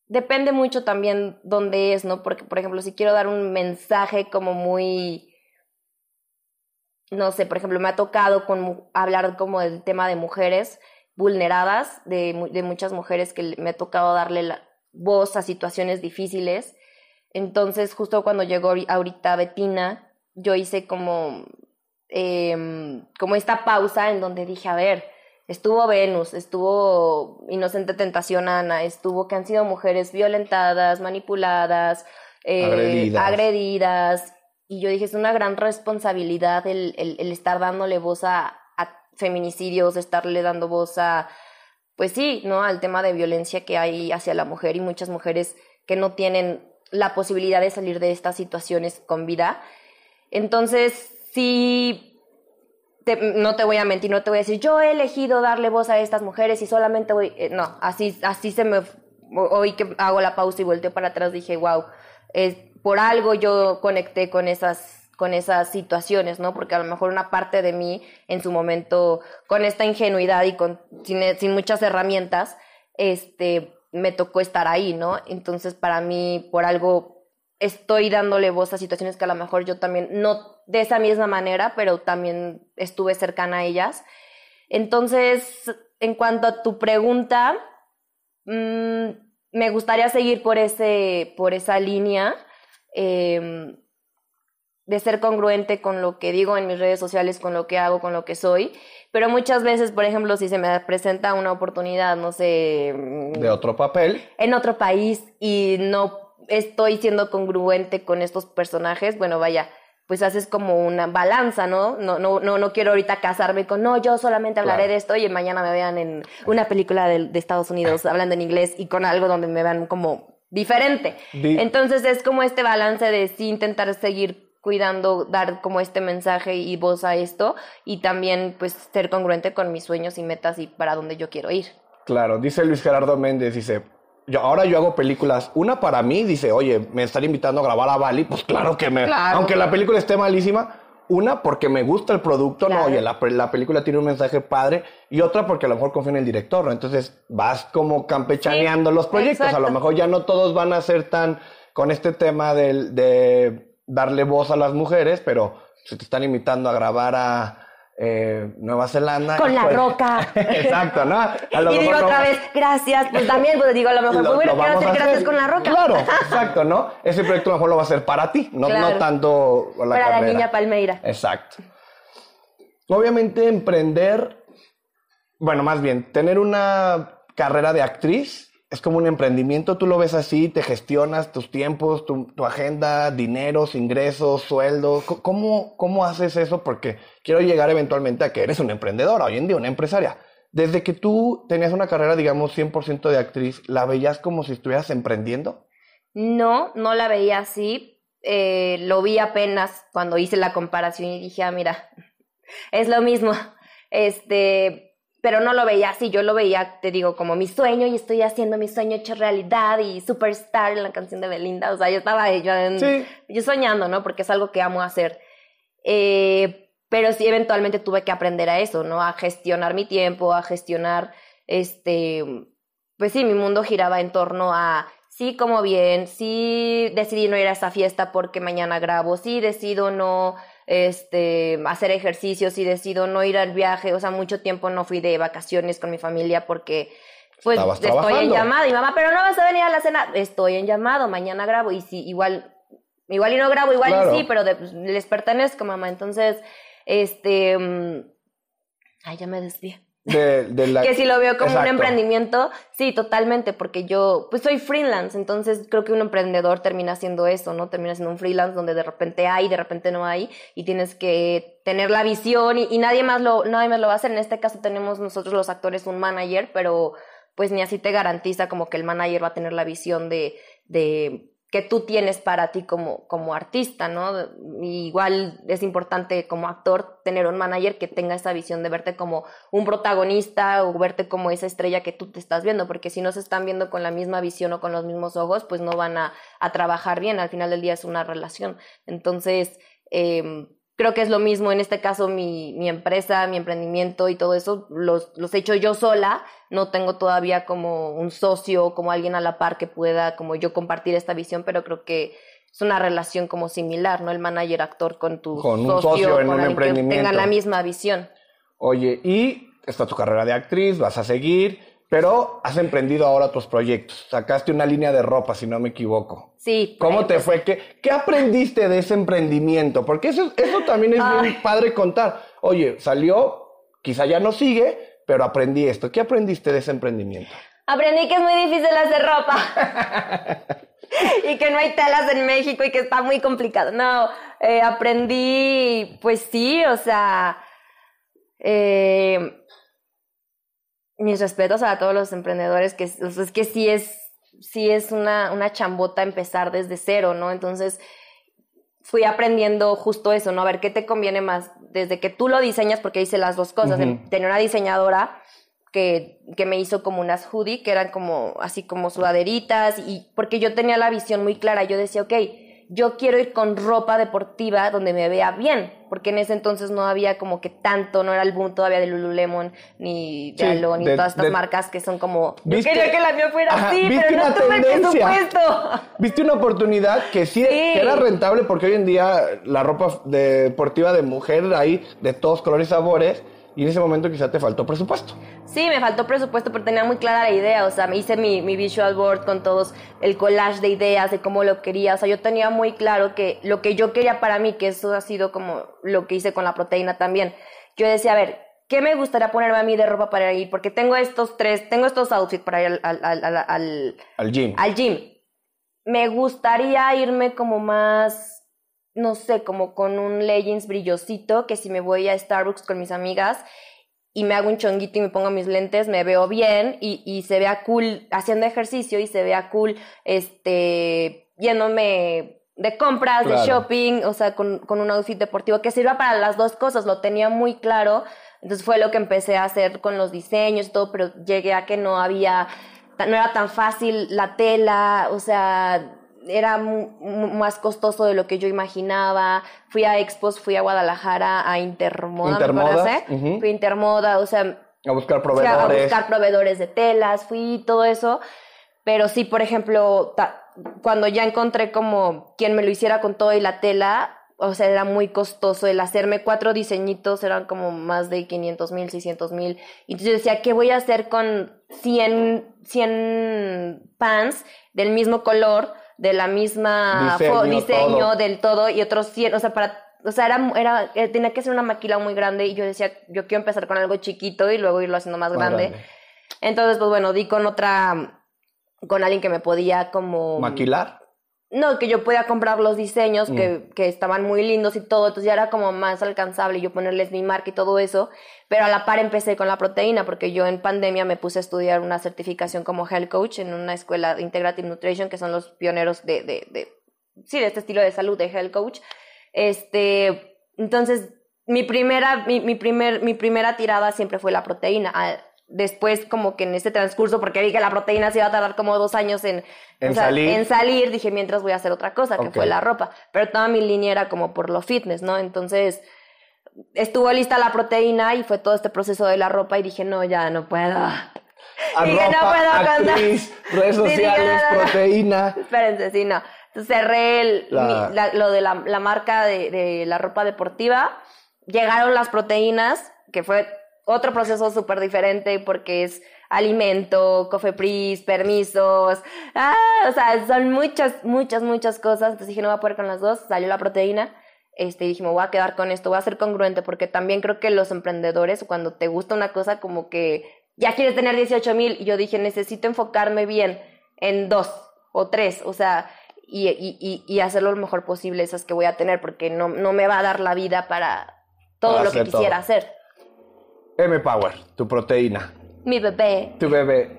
Depende mucho también dónde es, ¿no? Porque, por ejemplo, si quiero dar un mensaje como muy no sé, por ejemplo, me ha tocado con, hablar como del tema de mujeres vulneradas, de, de muchas mujeres que me ha tocado darle la voz a situaciones difíciles. Entonces, justo cuando llegó ahorita Betina, yo hice como, eh, como esta pausa en donde dije, a ver, estuvo Venus, estuvo Inocente Tentación Ana, estuvo que han sido mujeres violentadas, manipuladas, eh, agredidas. agredidas. Y yo dije, es una gran responsabilidad el, el, estar dándole voz a, feminicidios, estarle dando voz a, pues sí, ¿no? Al tema de violencia que hay hacia la mujer y muchas mujeres que no tienen la posibilidad de salir de estas situaciones con vida. Entonces, sí, no te voy a mentir, no te voy a decir, yo he elegido darle voz a estas mujeres y solamente voy, eh, no, así, así se me, hoy que hago la pausa y volteo para atrás, dije, wow, es, por algo yo conecté con esas con esas situaciones, ¿no? Porque a lo mejor una parte de mí en su momento, con esta ingenuidad y con, sin, sin muchas herramientas, este, me tocó estar ahí, ¿no? Entonces, para mí, por algo, estoy dándole voz a situaciones que a lo mejor yo también, no de esa misma manera, pero también estuve cercana a ellas. Entonces, en cuanto a tu pregunta, mmm, me gustaría seguir por, ese, por esa línea. Eh, de ser congruente con lo que digo en mis redes sociales, con lo que hago, con lo que soy. Pero muchas veces, por ejemplo, si se me presenta una oportunidad, no sé... Mm, de otro papel. En otro país y no estoy siendo congruente con estos personajes, bueno, vaya, pues haces como una balanza, ¿no? No, no, no, no quiero ahorita casarme con, no, yo solamente hablaré de esto y mañana me vean en una película de, de Estados Unidos *laughs* hablando en inglés y con algo donde me vean como diferente. Entonces es como este balance de sí intentar seguir cuidando dar como este mensaje y voz a esto y también pues ser congruente con mis sueños y metas y para dónde yo quiero ir. Claro, dice Luis Gerardo Méndez, dice, yo, ahora yo hago películas, una para mí, dice, oye, me están invitando a grabar a Bali, pues claro que me, aunque la película esté malísima, una porque me gusta el producto, no, oye, la, la, película tiene un mensaje padre, y otra porque a lo mejor confío en el director, ¿no? Entonces vas como campechaneando los proyectos, a lo mejor ya no todos van a ser tan con este tema del, de darle voz a las mujeres, pero si te están invitando a grabar a eh, Nueva Zelanda. Con la pues, roca. *laughs* Exacto, ¿no? y digo otra vez, gracias, pues también, pues digo, a lo mejor, lo, bueno, quiero decir gracias con la roca. Claro, *laughs* exacto, ¿no? Ese proyecto a lo mejor lo va a hacer para ti, no, no tanto la Para la niña Palmeira. Exacto. Obviamente emprender, bueno, más bien, tener una carrera de actriz es como un emprendimiento, tú lo ves así, te gestionas tus tiempos, tu, agenda, dineros, ingresos, sueldos. ¿Cómo, ¿Cómo haces eso? Porque quiero llegar eventualmente a que eres una emprendedora, hoy en día una empresaria. Desde que tú tenías una carrera, digamos, 100% de actriz, ¿la veías como si estuvieras emprendiendo? No, no la veía así. Eh, lo vi apenas cuando hice la comparación y dije, ah, mira, es lo mismo. Este, pero no lo veía así, yo lo veía, te digo, como mi sueño y estoy haciendo mi sueño hecho realidad y superstar en la canción de Belinda, o sea, yo estaba yo, yo soñando, ¿no? Porque es algo que amo hacer. Eh, pero sí, eventualmente tuve que aprender a eso, ¿no? A gestionar mi tiempo, a gestionar, este, pues sí, mi mundo giraba en torno a, sí, como bien, sí, decidí no ir a esa fiesta porque mañana grabo, sí, decido no este, hacer ejercicios y decido no ir al viaje, o sea, mucho tiempo no fui de vacaciones con mi familia porque pues estoy en llamado y mamá, pero no vas a venir a la cena, estoy en llamado, mañana grabo y sí, igual, igual y no grabo, igual y sí, pero pues, les pertenezco, mamá, entonces, este, mm, ay, ya me desvié. Que si lo veo como un emprendimiento, sí, totalmente, porque yo, pues soy freelance, entonces creo que un emprendedor termina siendo eso, ¿no? Termina siendo un freelance donde de repente hay, de repente no hay, y tienes que tener la visión y, nadie, más lo, nadie más lo va a hacer. En este caso tenemos nosotros los actores un manager, pero pues ni así te garantiza como que el manager va a tener la visión de, de que tú tienes para ti como, como artista, ¿no? igual es importante como actor tener un manager que tenga esa visión de verte como un protagonista o verte como esa estrella que tú te estás viendo, porque si no se están viendo con la misma visión o con los mismos ojos, pues no van a, a trabajar bien, al final del día es una relación. Entonces, eh, creo que es lo mismo en este caso mi, mi empresa, mi emprendimiento y todo eso, los, los he hecho yo sola, no tengo todavía como un socio, como alguien a la par que pueda como yo compartir esta visión, pero creo que es una relación como similar, ¿no? El manager actor con tu con un socio, en un emprendimiento. Que tengan la misma visión. Oye, y está tu carrera de actriz, vas a seguir, pero has emprendido ahora otros proyectos. Sacaste una línea de ropa, si no me equivoco. Sí. ¿Cómo te fue? ¿Qué, ¿Qué, aprendiste de ese emprendimiento? Porque eso, eso también es bien padre contar. Oye, salió, quizá ya no sigue, pero aprendí esto. ¿Qué aprendiste de ese emprendimiento? Aprendí que es muy difícil hacer ropa. *laughs* y que no hay telas en México y que está muy complicado. No, eh, aprendí, pues sí, o sea, eh, mis respetos a todos los emprendedores, que es que sí es sí es una, una chambota empezar desde cero, ¿no? Entonces fui aprendiendo justo eso, ¿no? A ver qué te conviene más, desde que tú lo diseñas, porque hice las dos cosas. Tenía una diseñadora que, que, me hizo como unas hoodie, que eran como así como sudaderitas, y porque yo tenía la visión muy clara, yo decía, ok, yo quiero ir con ropa deportiva donde me vea bien, porque en ese entonces no había como que tanto, no era el boom todavía de Lululemon, ni de Alo, ni todas estas marcas que son como, yo quería que la mía fuera así, pero no tuve presupuesto. *laughs* Viste una oportunidad que sí, Que era rentable, porque hoy en día la ropa deportiva de mujer hay de todos colores y sabores, y en ese momento quizá te faltó presupuesto. Sí, me faltó presupuesto, pero tenía muy clara la idea. O sea, me hice mi, mi visual board con todos el collage de ideas de cómo lo quería. O sea, yo tenía muy claro que lo que yo quería para mí, que eso ha sido como lo que hice con la proteína también. Yo decía, a ver, ¿qué me gustaría ponerme a mí de ropa para ir? Porque tengo estos tres, tengo estos outfits para ir al, al, al, al gym. Al gym. Me gustaría irme como más no sé, como con un leggings brillosito, que si me voy a Starbucks con mis amigas y me hago un chonguito y me pongo mis lentes, me veo bien y, y se vea cool haciendo ejercicio y se vea cool, este, yéndome de compras, de shopping, o sea, con, con un outfit deportivo que sirva para las dos cosas, lo tenía muy claro. Entonces fue lo que empecé a hacer con los diseños y todo, pero llegué a que no había, no era tan fácil la tela, o sea, era más costoso de lo que yo imaginaba. Fui a Expos, fui a Guadalajara, a Intermoda, Intermoda Fui a Intermoda, o sea... A buscar proveedores. a buscar proveedores de telas, fui todo eso. Pero sí, por ejemplo, cuando ya encontré como quien me lo hiciera con todo y la tela, o sea, era muy costoso. El hacerme cuatro diseñitos eran como más de 500 mil, 600 mil. Y entonces yo decía, ¿qué voy a hacer con 100, 100 pants del mismo color? De la misma diseño, del todo y otros 100, o sea, para o sea, era, era, eh, tenía que ser una maquila muy grande y yo decía, yo quiero empezar con algo chiquito y luego irlo haciendo más, grande. Entonces, pues bueno, di con otra, con alguien que me podía como... ¿Maquilar? No, que yo podía comprar los diseños que, mm. que, estaban muy lindos y todo, entonces ya era como más alcanzable yo ponerles mi marca y todo eso, pero a la par empecé con la proteína porque yo en pandemia me puse a estudiar una certificación como health coach en una escuela de Integrative Nutrition que son los pioneros de, de, de sí, de este estilo de salud de health coach. Este, entonces mi primera, mi, mi, primer, mi primera tirada siempre fue la proteína después como que en este transcurso, porque vi que la proteína se iba a tardar como dos años en, en, salir. en salir, dije, mientras voy a hacer otra cosa, que fue la ropa. Pero toda mi línea era como por lo fitness, ¿no? Entonces, estuvo lista la proteína y fue todo este proceso de la ropa y dije, no, ya no puedo. *laughs* dije, no puedo actriz, redes *laughs* sociales, proteína. Espérense, sí, no. Entonces cerré lo de la, la marca de, de la ropa deportiva. Llegaron las proteínas, que fue otro proceso súper diferente porque es alimento, cofepris, permisos, ah, o sea, son muchas, muchas, muchas cosas. Entonces dije, no voy a poder con las dos, salió la proteína. Este, y dije, me voy a quedar con esto, voy a ser congruente, porque también creo que los emprendedores, cuando te gusta una cosa, como que ya quieres tener 18 mil, y yo dije, necesito enfocarme bien en dos o tres, o sea, y, y, y, hacerlo lo mejor posible, esas que voy a tener, porque no, no me va a dar la vida para todo lo que quisiera hacer. M-Power, tu proteína. Mi bebé. Tu bebé.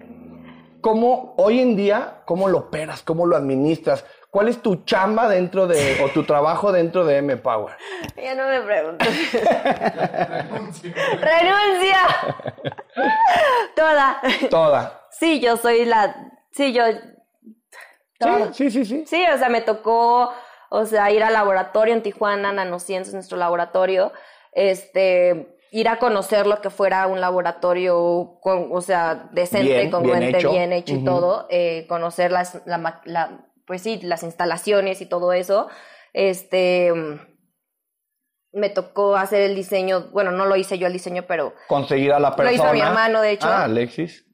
¿Cómo hoy en día, cómo lo operas, cómo lo administras? ¿Cuál es tu chamba dentro de, o tu trabajo dentro de M-Power? Ya no me preguntes. Renuncia. *laughs* Renuncia. Toda. Toda. Sí, yo soy la, sí, yo. Sí, sí, sí, sí. o sea, me tocó, o sea, ir al laboratorio en Tijuana, Nanociencias, nuestro laboratorio. Este, ir a conocer lo que fuera un laboratorio, con, o sea, decente, congruente, bien hecho, y todo, eh, conocer las, la, pues sí, las instalaciones y todo eso. Este, me tocó hacer el diseño, bueno, no lo hice yo el diseño, pero... Conseguir a la persona. Lo hizo mi hermano, de hecho. Ah, Alexis.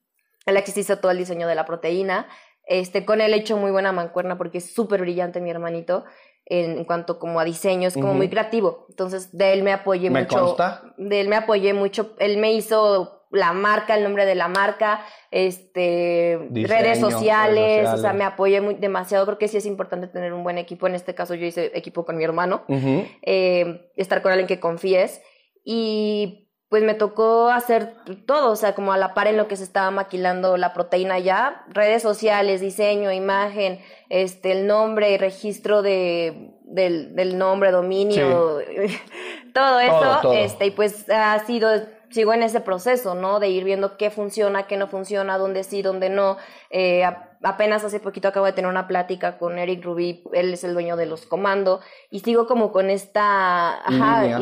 Alexis hizo todo el diseño de la proteína. Este, con él he hecho muy buena mancuerna porque es súper brillante mi hermanito en, cuanto como a diseño, es como muy creativo. Entonces, de él me apoyé ¿Me mucho. Consta? De él me apoyé mucho. Él me hizo la marca, el nombre de la marca, este, redes, sociales, o sea, me apoyé muy, demasiado porque sí es importante tener un buen equipo. En este caso, yo hice equipo con mi hermano, eh, estar con alguien que confíes. Y pues me tocó hacer todo, o sea, como a la par en lo que se estaba maquilando la proteína ya, redes sociales, diseño, imagen, este, el nombre, registro de, del, del nombre, dominio, *laughs* todo eso, este, y pues ha sido, sigo en ese proceso, ¿no? De ir viendo qué funciona, qué no funciona, dónde sí, dónde no, eh, apenas hace poquito acabo de tener una plática con Eric Rubí, él es el dueño de los comandos, y sigo como con esta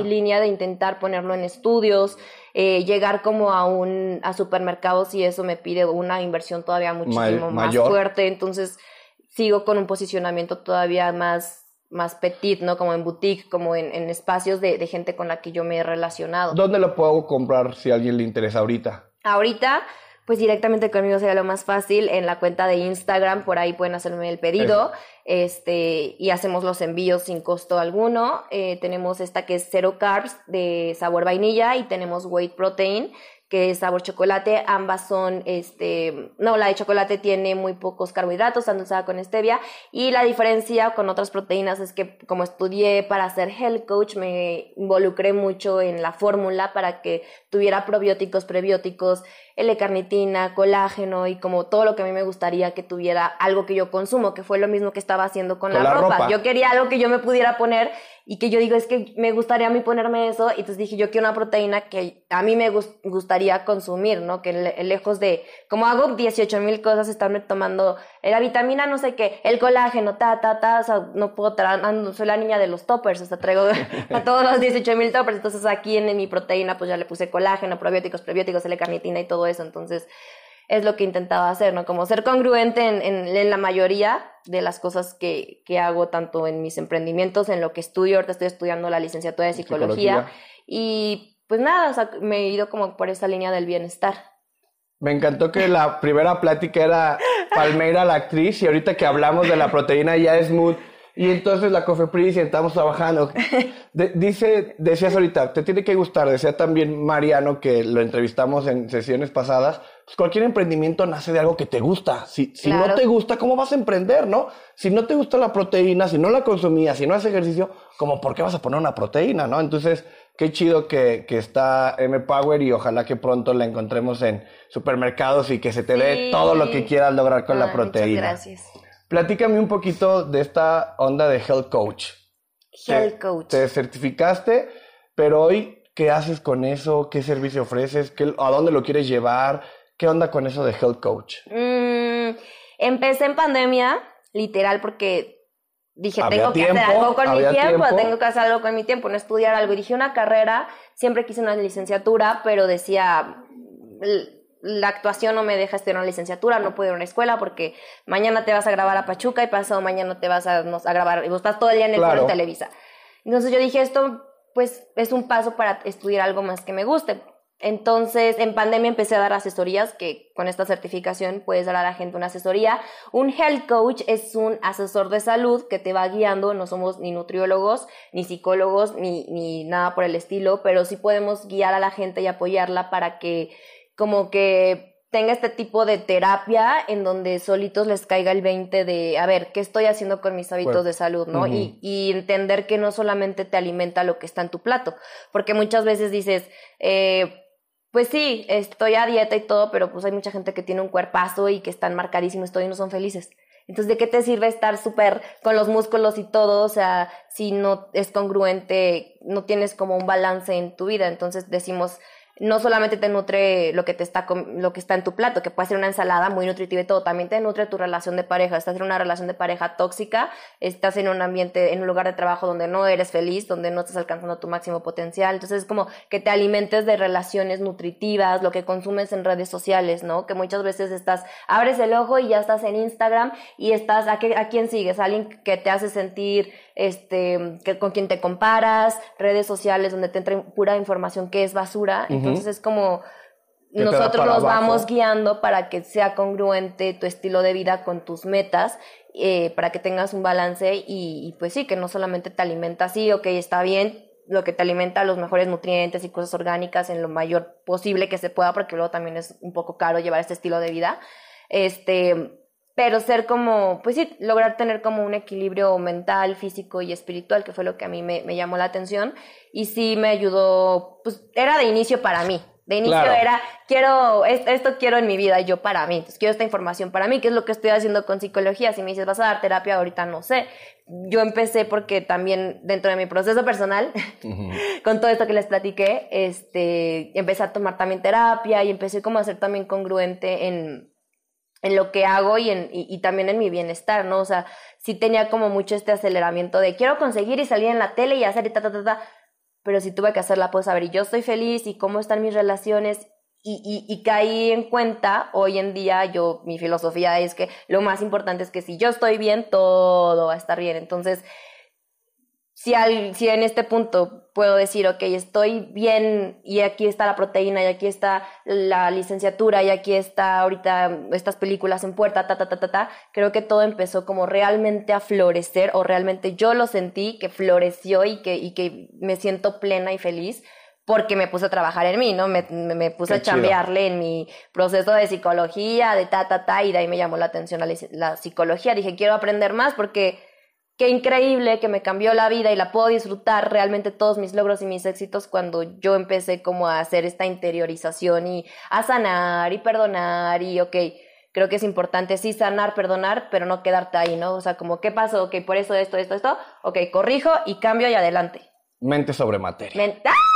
línea. de intentar ponerlo en estudios, eh, llegar como a un a supermercados y eso me pide una inversión todavía muchísimo más fuerte, entonces sigo con un posicionamiento todavía más más petit, ¿no? Como en boutique, como en, en espacios de, de, gente con la que yo me he relacionado. ¿Dónde lo puedo comprar si a alguien le interesa ahorita? Ahorita pues directamente conmigo sería lo más fácil en la cuenta de Instagram, por ahí pueden hacerme el pedido, este, y hacemos los envíos sin costo alguno. Eh, tenemos esta que es cero carbs de sabor vainilla y tenemos weight protein que es sabor chocolate, ambas son, este, no, la de chocolate tiene muy pocos carbohidratos, está con stevia, y la diferencia con otras proteínas es que como estudié para ser health coach, me involucré mucho en la fórmula para que tuviera probióticos, prebióticos, L-carnitina, colágeno y como todo lo que a mí me gustaría que tuviera algo que yo consumo, que fue lo mismo que estaba haciendo con, la, ropa. Yo quería algo que yo me pudiera poner y que yo digo, es que me gustaría a mí ponerme eso, y entonces dije, yo quiero una proteína que a mí me gustaría consumir, ¿no? Que lejos de, como hago 18 mil cosas, estarme tomando la vitamina, no sé qué, el colágeno, ta, ta, ta, o sea, no puedo, no soy la niña de los toppers, o sea, traigo *laughs* a todos los 18 mil toppers, entonces aquí en, mi proteína, pues ya le puse colágeno, probióticos, prebióticos, L-carnitina y todo eso, entonces es lo que intentaba hacer, ¿no? Como ser congruente en, en, la mayoría de las cosas que, que, hago, tanto en mis emprendimientos, en lo que estudio, ahorita estoy estudiando la licenciatura de psicología, y pues nada, o sea, me he ido como por esa línea del bienestar. Me encantó que la primera plática era Palmeira, la actriz, y ahorita que hablamos de la proteína ya es mood. Y entonces la Cofepris y estamos trabajando. dice, decías ahorita, te tiene que gustar. Decía también Mariano, que lo entrevistamos en sesiones pasadas, pues cualquier emprendimiento nace de algo que te gusta. Si, si no te gusta, ¿cómo vas a emprender, no? Si no te gusta la proteína, si no la consumías, si no haces ejercicio, como por qué vas a poner una proteína, no? Entonces, qué chido que, que está M-Power y ojalá que pronto la encontremos en supermercados y que se te dé todo lo que quieras lograr con la proteína. Muchas gracias. Platícame un poquito de esta onda de Health Coach. Health Coach. Te certificaste, pero hoy, ¿qué haces con eso? ¿Qué servicio ofreces? ¿Qué, ¿A dónde lo quieres llevar? ¿Qué onda con eso de Health Coach? Mm, empecé en pandemia, literal, porque dije, tengo que hacer algo con mi tiempo, tengo que hacer algo con mi tiempo, no estudiar algo. Y dije una carrera, siempre quise una licenciatura, pero decía, la actuación no me deja estudiar una licenciatura, no puedo ir a una escuela porque mañana te vas a grabar a Pachuca y pasado mañana te vas a, a grabar y vos estás todo el día en el claro. Televisa. Entonces yo dije, esto pues es un paso para estudiar algo más que me guste. Entonces, en pandemia empecé a dar asesorías, que con esta certificación puedes dar a la gente una asesoría. Un health coach es un asesor de salud que te va guiando, no somos ni nutriólogos, ni psicólogos, ni, ni nada por el estilo, pero sí podemos guiar a la gente y apoyarla para que como que tenga este tipo de terapia en donde solitos les caiga el 20 de, a ver, ¿qué estoy haciendo con mis hábitos de salud? ¿no? y, y, entender que no solamente te alimenta lo que está en tu plato, porque muchas veces dices, eh, pues sí, estoy a dieta y todo, pero pues hay mucha gente que tiene un cuerpazo y que están marcadísimos y no son felices. Entonces, ¿de qué te sirve estar súper con los músculos y todo? O sea, si no es congruente, no tienes como un balance en tu vida. Entonces decimos, no solamente te nutre lo que te está lo que está en tu plato, que puede ser una ensalada muy nutritiva y todo, también te nutre tu relación de pareja. Estás en una relación de pareja tóxica, estás en un ambiente, en un lugar de trabajo donde no eres feliz, donde no estás alcanzando tu máximo potencial. Entonces es como que te alimentes de relaciones nutritivas, lo que consumes en redes sociales, ¿no? Que muchas veces estás, abres el ojo y ya estás en Instagram y estás, ¿a, qué, a quién sigues? ¿A alguien que te hace sentir, este, que, con quien te comparas, redes sociales donde te entra pura información que es basura. Entonces es como nosotros nos vamos guiando para que sea congruente tu estilo de vida con tus metas, eh, para que tengas un balance y, y, pues sí, que no solamente te alimenta así, ok, está bien, lo que te alimenta los mejores nutrientes y cosas orgánicas en lo mayor posible que se pueda, porque luego también es un poco caro llevar este estilo de vida. Este, pero ser como, pues sí, lograr tener como un equilibrio mental, físico y espiritual, que fue lo que a mí me, me llamó la atención. Y sí me ayudó, pues era de inicio para mí. De inicio Claro. era, quiero, es- esto quiero en mi vida, yo para mí. Entonces quiero esta información para mí, que es lo que estoy haciendo con psicología. Si me dices, vas a dar terapia, ahorita no sé. Yo empecé porque también dentro de mi proceso personal, *laughs* con todo esto que les platiqué, este, empecé a tomar también terapia y empecé como a ser también congruente en, en lo que hago y, en, y, también en mi bienestar, ¿no? O sea, sí tenía como mucho este aceleramiento de quiero conseguir y salir en la tele y hacer y ta, ta, ta, ta, pero si tuve que hacerla, pues a ver, y yo estoy feliz y cómo están mis relaciones y, y, y caí en cuenta, hoy en día yo, mi filosofía es que lo más importante es que si yo estoy bien, todo va a estar bien. Entonces, si, al, si en este punto puedo decir, ok, estoy bien y aquí está la proteína y aquí está la licenciatura y aquí está ahorita estas películas en puerta, ta, ta, ta, ta, ta, creo que todo empezó como realmente a florecer o realmente yo lo sentí que floreció y que, y que me siento plena y feliz porque me puse a trabajar en mí, ¿no? Me, me, me puse Qué a chido. chambearle en mi proceso de psicología, de ta, ta, ta, y de ahí me llamó la atención la, la psicología. Dije, quiero aprender más porque qué increíble que me cambió la vida y la puedo disfrutar realmente todos mis logros y mis éxitos cuando yo empecé como a hacer esta interiorización y a sanar y perdonar y ok, creo que es importante sí sanar, perdonar, pero no quedarte ahí, ¿no? O sea, como qué pasó, ok, por eso esto, esto, esto, ok, corrijo y cambio y adelante. Mente sobre materia. Men- ¡Ah!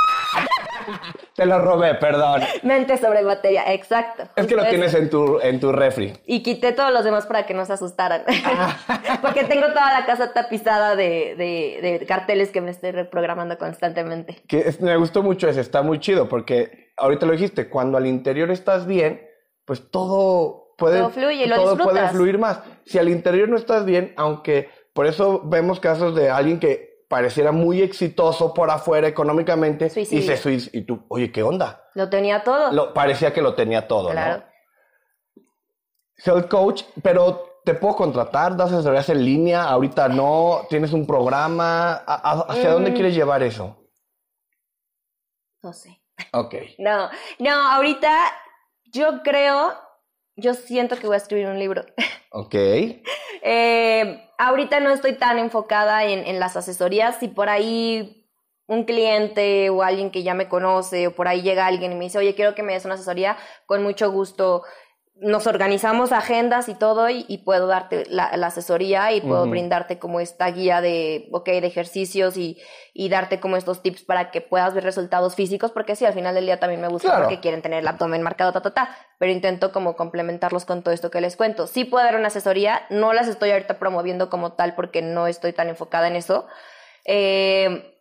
Te lo robé, perdón. Mente sobre materia, exacto. Es que lo tienes en tu, en tu refri. Y quité todos los demás para que no se asustaran. *laughs* Porque tengo toda la casa tapizada de, de, de carteles que me estoy reprogramando constantemente. Que es- me gustó mucho ese, está muy chido, porque ahorita lo dijiste, cuando al interior estás bien, pues todo puede, Todo fluye lo todo puede fluir más. Si al interior no estás bien, aunque por eso vemos casos de alguien que pareciera muy exitoso por afuera económicamente y se suicida. Y tú, oye, ¿qué onda? Lo tenía todo. Lo, parecía que lo tenía todo, claro. ¿no? Health coach, pero te puedo contratar, das asesorías en línea, ahorita no, tienes un programa, ¿A- a- ¿hacia dónde Mm. quieres llevar eso? No sé. Ok. *laughs* No, no, ahorita yo creo, yo siento que voy a escribir un libro. *laughs* Ok. Eh, ahorita no estoy tan enfocada en, en las asesorías. Si por ahí un cliente o alguien que ya me conoce o por ahí llega alguien y me dice, oye, quiero que me des una asesoría, con mucho gusto nos organizamos agendas y todo y, y puedo darte la, la asesoría y puedo brindarte como esta guía de, ok, de ejercicios y, y darte como estos tips para que puedas ver resultados físicos, porque sí, al final del día también me gusta Claro. porque quieren tener el abdomen marcado, ta, ta, ta, pero intento como complementarlos con todo esto que les cuento. Sí puedo dar una asesoría, no las estoy ahorita promoviendo como tal porque no estoy tan enfocada en eso. Eh,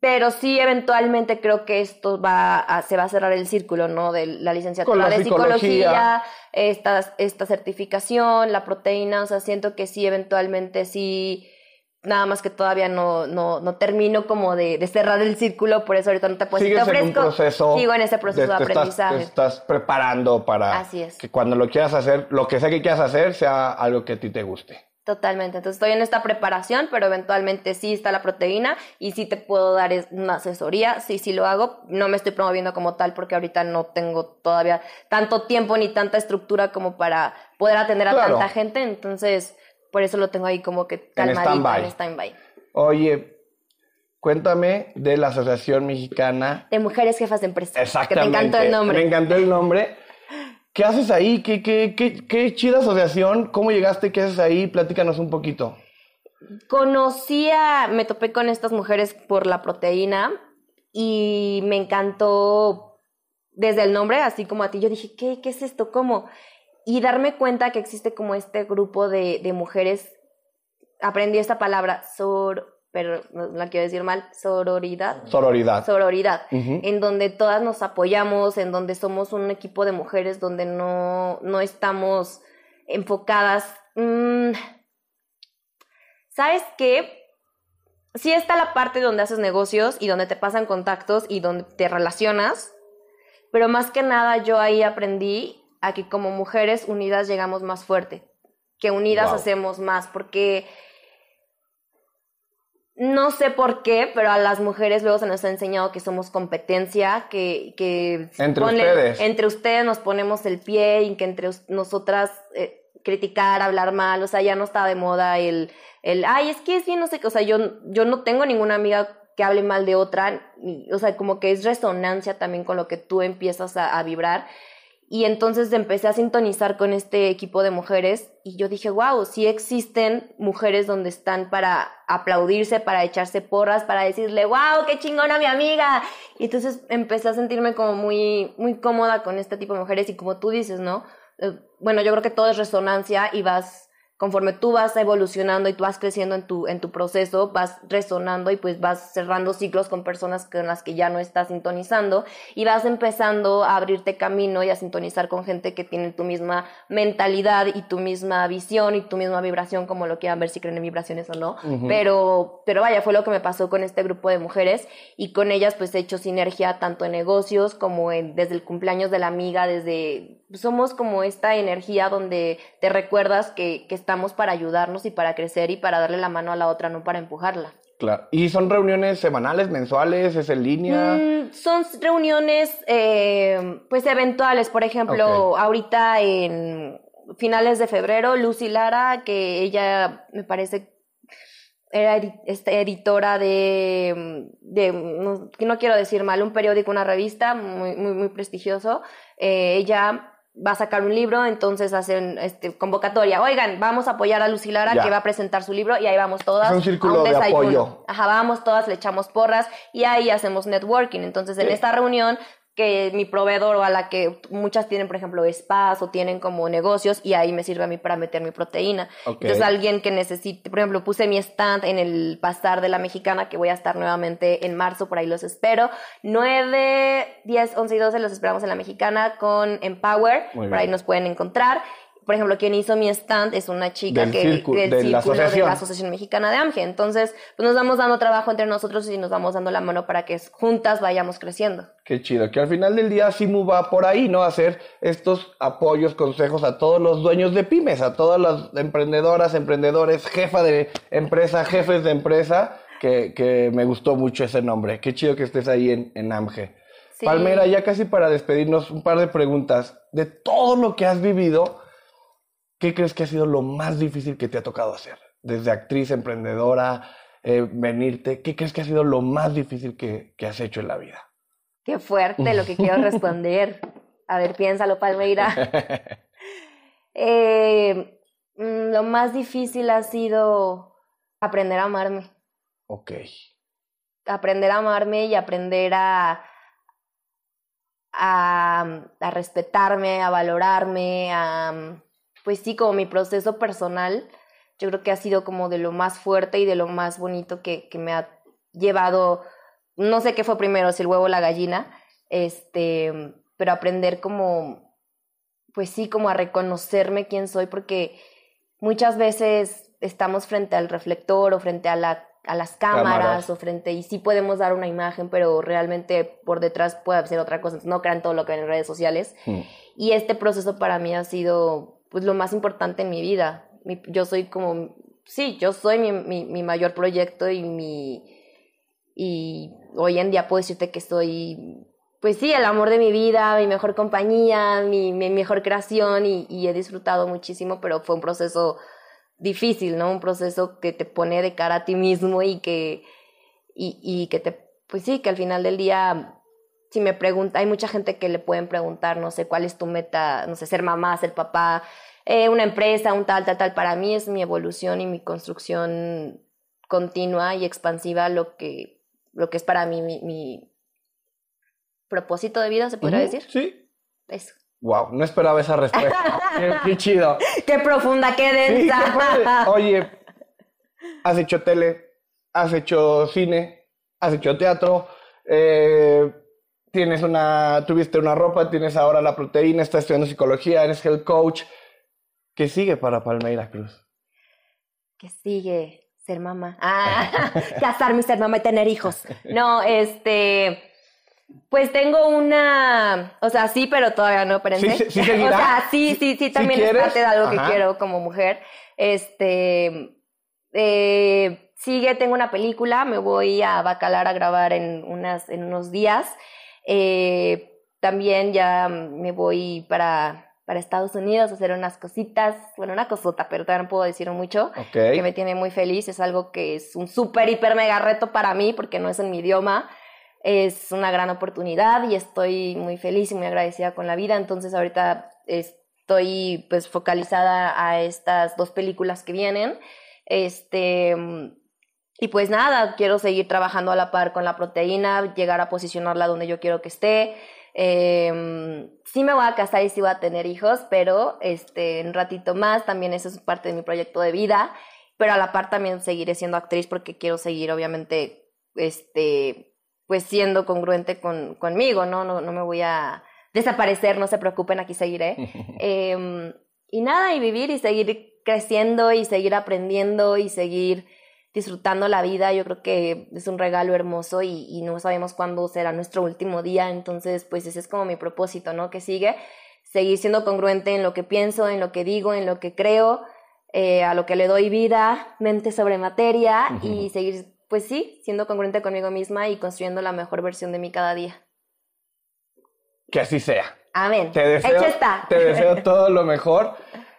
pero sí, eventualmente creo que esto va a, se va a cerrar el círculo, ¿no? De la licenciatura la de psicología, psicología. esta, esta certificación, la proteína, o sea, siento que sí, eventualmente sí, nada más que todavía no, no, no termino como de, de cerrar el círculo, por eso ahorita no te puedo decir, te en un ofrezco. proceso. Sigo en ese proceso de, te estás- aprendizaje. te estás preparando para Así es. que cuando lo quieras hacer, lo que sea que quieras hacer, sea algo que a ti te guste. Totalmente. Entonces estoy en esta preparación, pero eventualmente sí está la proteína y sí te puedo dar una asesoría. Sí, sí lo hago. No me estoy promoviendo como tal porque ahorita no tengo todavía tanto tiempo ni tanta estructura como para poder atender a Claro. tanta gente. Entonces, por eso lo tengo ahí como que calmadito en stand-by. Oye, cuéntame de la Asociación Mexicana. De mujeres jefas de empresa. Exactamente. Que me encantó el nombre. Me encantó el nombre. ¿Qué haces ahí? ¿Qué, qué, qué, qué chida asociación? ¿Cómo llegaste? ¿Qué haces ahí? Platícanos un poquito. Conocí a, me topé con estas mujeres por la proteína y me encantó desde el nombre, así como a ti. Yo dije, ¿qué, qué es esto? ¿Cómo? Y darme cuenta que existe como este grupo de, de mujeres, aprendí esta palabra, sor, pero no la quiero decir mal, sororidad. Sororidad. Sororidad, en donde todas nos apoyamos, en donde somos un equipo de mujeres, donde no, no estamos enfocadas. mm, ¿Sabes qué? Sí está la parte donde haces negocios y donde te pasan contactos y donde te relacionas, pero más que nada yo ahí aprendí a que como mujeres unidas llegamos más fuerte, que unidas Wow. hacemos más, porque no sé por qué, pero a las mujeres luego se nos ha enseñado que somos competencia, que, que Entre ustedes. entre ustedes nos ponemos el pie y que entre nosotras eh, criticar, hablar mal, o sea, ya no está de moda el, el, ay, es que es bien, no sé qué, o sea, yo, yo no tengo ninguna amiga que hable mal de otra, o sea, como que es resonancia también con lo que tú empiezas a, a vibrar. Y entonces empecé a sintonizar con este equipo de mujeres y yo dije, wow, sí existen mujeres donde están para aplaudirse, para echarse porras, para decirle, wow, qué chingona mi amiga. Y entonces empecé a sentirme como muy, muy cómoda con este tipo de mujeres y como tú dices, ¿no? Eh, bueno, yo creo que todo es resonancia y vas conforme tú vas evolucionando y tú vas creciendo en tu, en tu proceso, vas resonando y pues vas cerrando ciclos con personas con las que ya no estás sintonizando y vas empezando a abrirte camino y a sintonizar con gente que tiene tu misma mentalidad y tu misma visión y tu misma vibración, como lo quieran ver si creen en vibraciones o no. pero, pero vaya, fue lo que me pasó con este grupo de mujeres y con ellas pues he hecho sinergia tanto en negocios como en, desde el cumpleaños de la amiga, desde somos como esta energía donde te recuerdas que, que estamos para ayudarnos y para crecer y para darle la mano a la otra, no para empujarla. Claro. ¿Y son reuniones semanales, mensuales? ¿Es en línea? Mm, son reuniones, eh, pues, eventuales. Por ejemplo, ahorita en finales de febrero, Lucy Lara, que ella me parece era esta editora de, de no, no, quiero decir mal, un periódico, una revista muy, muy, muy prestigioso. Eh, ella va a sacar un libro, entonces hacen este, convocatoria. Oigan, vamos a apoyar a Lucy Lara que va a presentar su libro y ahí vamos todas. Es un círculo de apoyo. Ajá, vamos todas, le echamos porras y ahí hacemos networking. Entonces, en esta reunión que mi proveedor o a la que muchas tienen, por ejemplo, spas o tienen como negocios y ahí me sirve a mí para meter mi proteína. Entonces, alguien que necesite, por ejemplo, puse mi stand en el Pasar de la Mexicana, que voy a estar nuevamente en marzo, por ahí los espero. 9, 10, 11 y 12 los esperamos en la Mexicana con Empower, por ahí nos pueden encontrar por ejemplo, quien hizo mi stand es una chica que círculo, del de, la de la Asociación Mexicana de AMGE. Entonces, pues nos vamos dando trabajo entre nosotros y nos vamos dando la mano para que juntas vayamos creciendo. Qué chido, que al final del día Simu va por ahí, ¿no? hacer estos apoyos, consejos a todos los dueños de pymes, a todas las emprendedoras, emprendedores, jefa de empresa, jefes de empresa, que, que me gustó mucho ese nombre. Qué chido que estés ahí en, en AMGE. Sí. Palmera, ya casi para despedirnos, un par de preguntas. De todo lo que has vivido, ¿qué crees que ha sido lo más difícil que te ha tocado hacer? Desde actriz, emprendedora, eh, venirte, ¿qué crees que ha sido lo más difícil que, que has hecho en la vida? Qué fuerte lo que quiero *laughs* responder. A ver, piénsalo, Palmeira. *laughs* eh, mm, lo más difícil ha sido aprender a amarme. Ok. Aprender a amarme y aprender a, a, a respetarme, a valorarme, a pues sí, como mi proceso personal, yo creo que ha sido como de lo más fuerte y de lo más bonito que, que me ha llevado, no sé qué fue primero, si el huevo o la gallina, este, pero aprender como, pues sí, como a reconocerme quién soy, porque muchas veces estamos frente al reflector o frente a la a las cámaras, cámaras, o frente y sí podemos dar una imagen, pero realmente por detrás puede ser otra cosa. no crean todo lo que ven en redes sociales. Mm. Y este proceso para mí ha sido pues lo más importante en mi vida. yo soy como, sí, yo soy mi, mi, mayor proyecto y mi, y hoy en día puedo decirte que soy, pues sí, el amor de mi vida, mi mejor compañía, mi, mi mejor creación y, y he disfrutado muchísimo, pero fue un proceso difícil, ¿no? Un proceso que te pone de cara a ti mismo y que, y, y que te, pues sí, que al final del día si me pregunta, hay mucha gente que le pueden preguntar, no sé, cuál es tu meta, no sé, ser mamá, ser papá, eh, una empresa, un tal, tal, tal. Para mí es mi evolución y mi construcción continua y expansiva lo que, lo que es para mí mi, mi propósito de vida, ¿se podría decir? Sí. Eso. Wow, no esperaba esa respuesta. *laughs* qué, chido. Qué profunda, qué densa. *laughs* Oye, has hecho tele, has hecho cine, has hecho teatro, eh, tienes una, tuviste una ropa, tienes ahora la proteína, estás estudiando psicología, eres health coach. ¿Qué sigue para Palmeira Cruz? ¿Qué sigue? Ser mamá. Ah, *laughs* casarme, ser mamá y tener hijos. No, este. Pues tengo una, o sea, sí, pero todavía no, espérense. ¿Sí, sí, *laughs* o sea, sí, sí, sí, también es parte de algo que quiero como mujer. Este, eh, sigue, tengo una película, me voy a Bacalar a grabar en, unas, en unos días. Eh, también ya me voy para, para Estados Unidos a hacer unas cositas, bueno, una cosota, pero todavía no puedo decir mucho, Ok. que me tiene muy feliz. Es algo que es un súper, hiper, mega reto para mí porque no es en mi idioma. Es una gran oportunidad y estoy muy feliz y muy agradecida con la vida. Entonces ahorita estoy pues focalizada a estas dos películas que vienen. Este, y pues nada, quiero seguir trabajando a la par con la proteína, llegar a posicionarla donde yo quiero que esté. Eh, sí me voy a casar y sí voy a tener hijos, pero este, en un ratito más también eso es parte de mi proyecto de vida. Pero a la par también seguiré siendo actriz porque quiero seguir, obviamente, este, pues siendo congruente con, conmigo, ¿no? ¿no? No me voy a desaparecer, no se preocupen, aquí seguiré. *laughs* Eh, y nada, y vivir y seguir creciendo y seguir aprendiendo y seguir disfrutando la vida. Yo creo que es un regalo hermoso y, y, no sabemos cuándo será nuestro último día. Entonces, pues ese es como mi propósito, ¿no? Que sigue seguir siendo congruente en lo que pienso, en lo que digo, en lo que creo, eh, a lo que le doy vida, mente sobre materia uh -huh. y seguir, pues sí, siendo congruente conmigo misma y construyendo la mejor versión de mí cada día. Que así sea. Amén. Te deseo, Hecho está. Te deseo *laughs* todo lo mejor.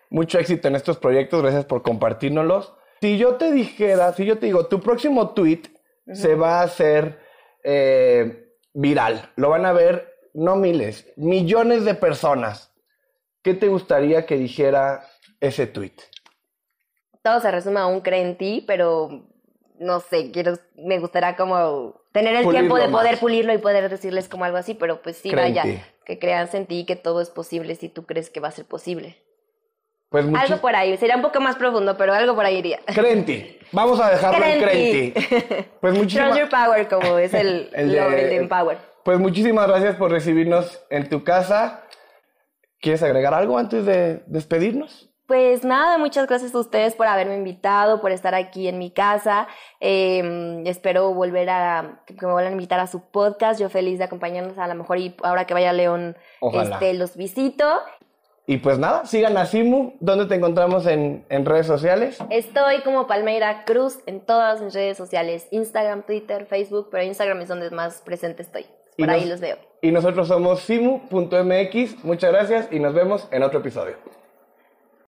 Mucho éxito en estos proyectos. Gracias por compartirnoslos. Si yo te dijera, si yo te digo, tu próximo tweet uh -huh. se va a hacer eh, viral. Lo van a ver no miles, millones de personas. ¿Qué te gustaría que dijera ese tweet? Todo se resume a un cree en ti, pero no sé, quiero, me gustaría como tener el Pulirlo tiempo de poder más. pulirlo y poder decirles como algo así, pero pues sí, Cree vaya, que creas en ti y que todo es posible si tú crees que va a ser posible. Pues Algo por ahí, sería un poco más profundo, pero algo por ahí iría. Cree en ti. Vamos a dejarlo en cree en ti. Pues muchísimas, Trust your power, como es *laughs* el, de- Empower. pues muchísimas gracias por recibirnos en tu casa. ¿Quieres agregar algo antes de despedirnos? Pues nada, muchas gracias a ustedes por haberme invitado, por estar aquí en mi casa. Eh, espero volver a, que me vuelvan a invitar a su podcast. Yo feliz de acompañarnos a lo mejor y ahora que vaya León, Ojalá. este, los visito. Y pues nada, sigan a Simu. ¿Dónde te encontramos en, en redes sociales? Estoy como Palmeira Cruz en todas mis redes sociales, Instagram, Twitter, Facebook, pero Instagram es donde más presente estoy. Y Por ahí nos- los veo. Y nosotros somos simu.mx. Muchas gracias y nos vemos en otro episodio.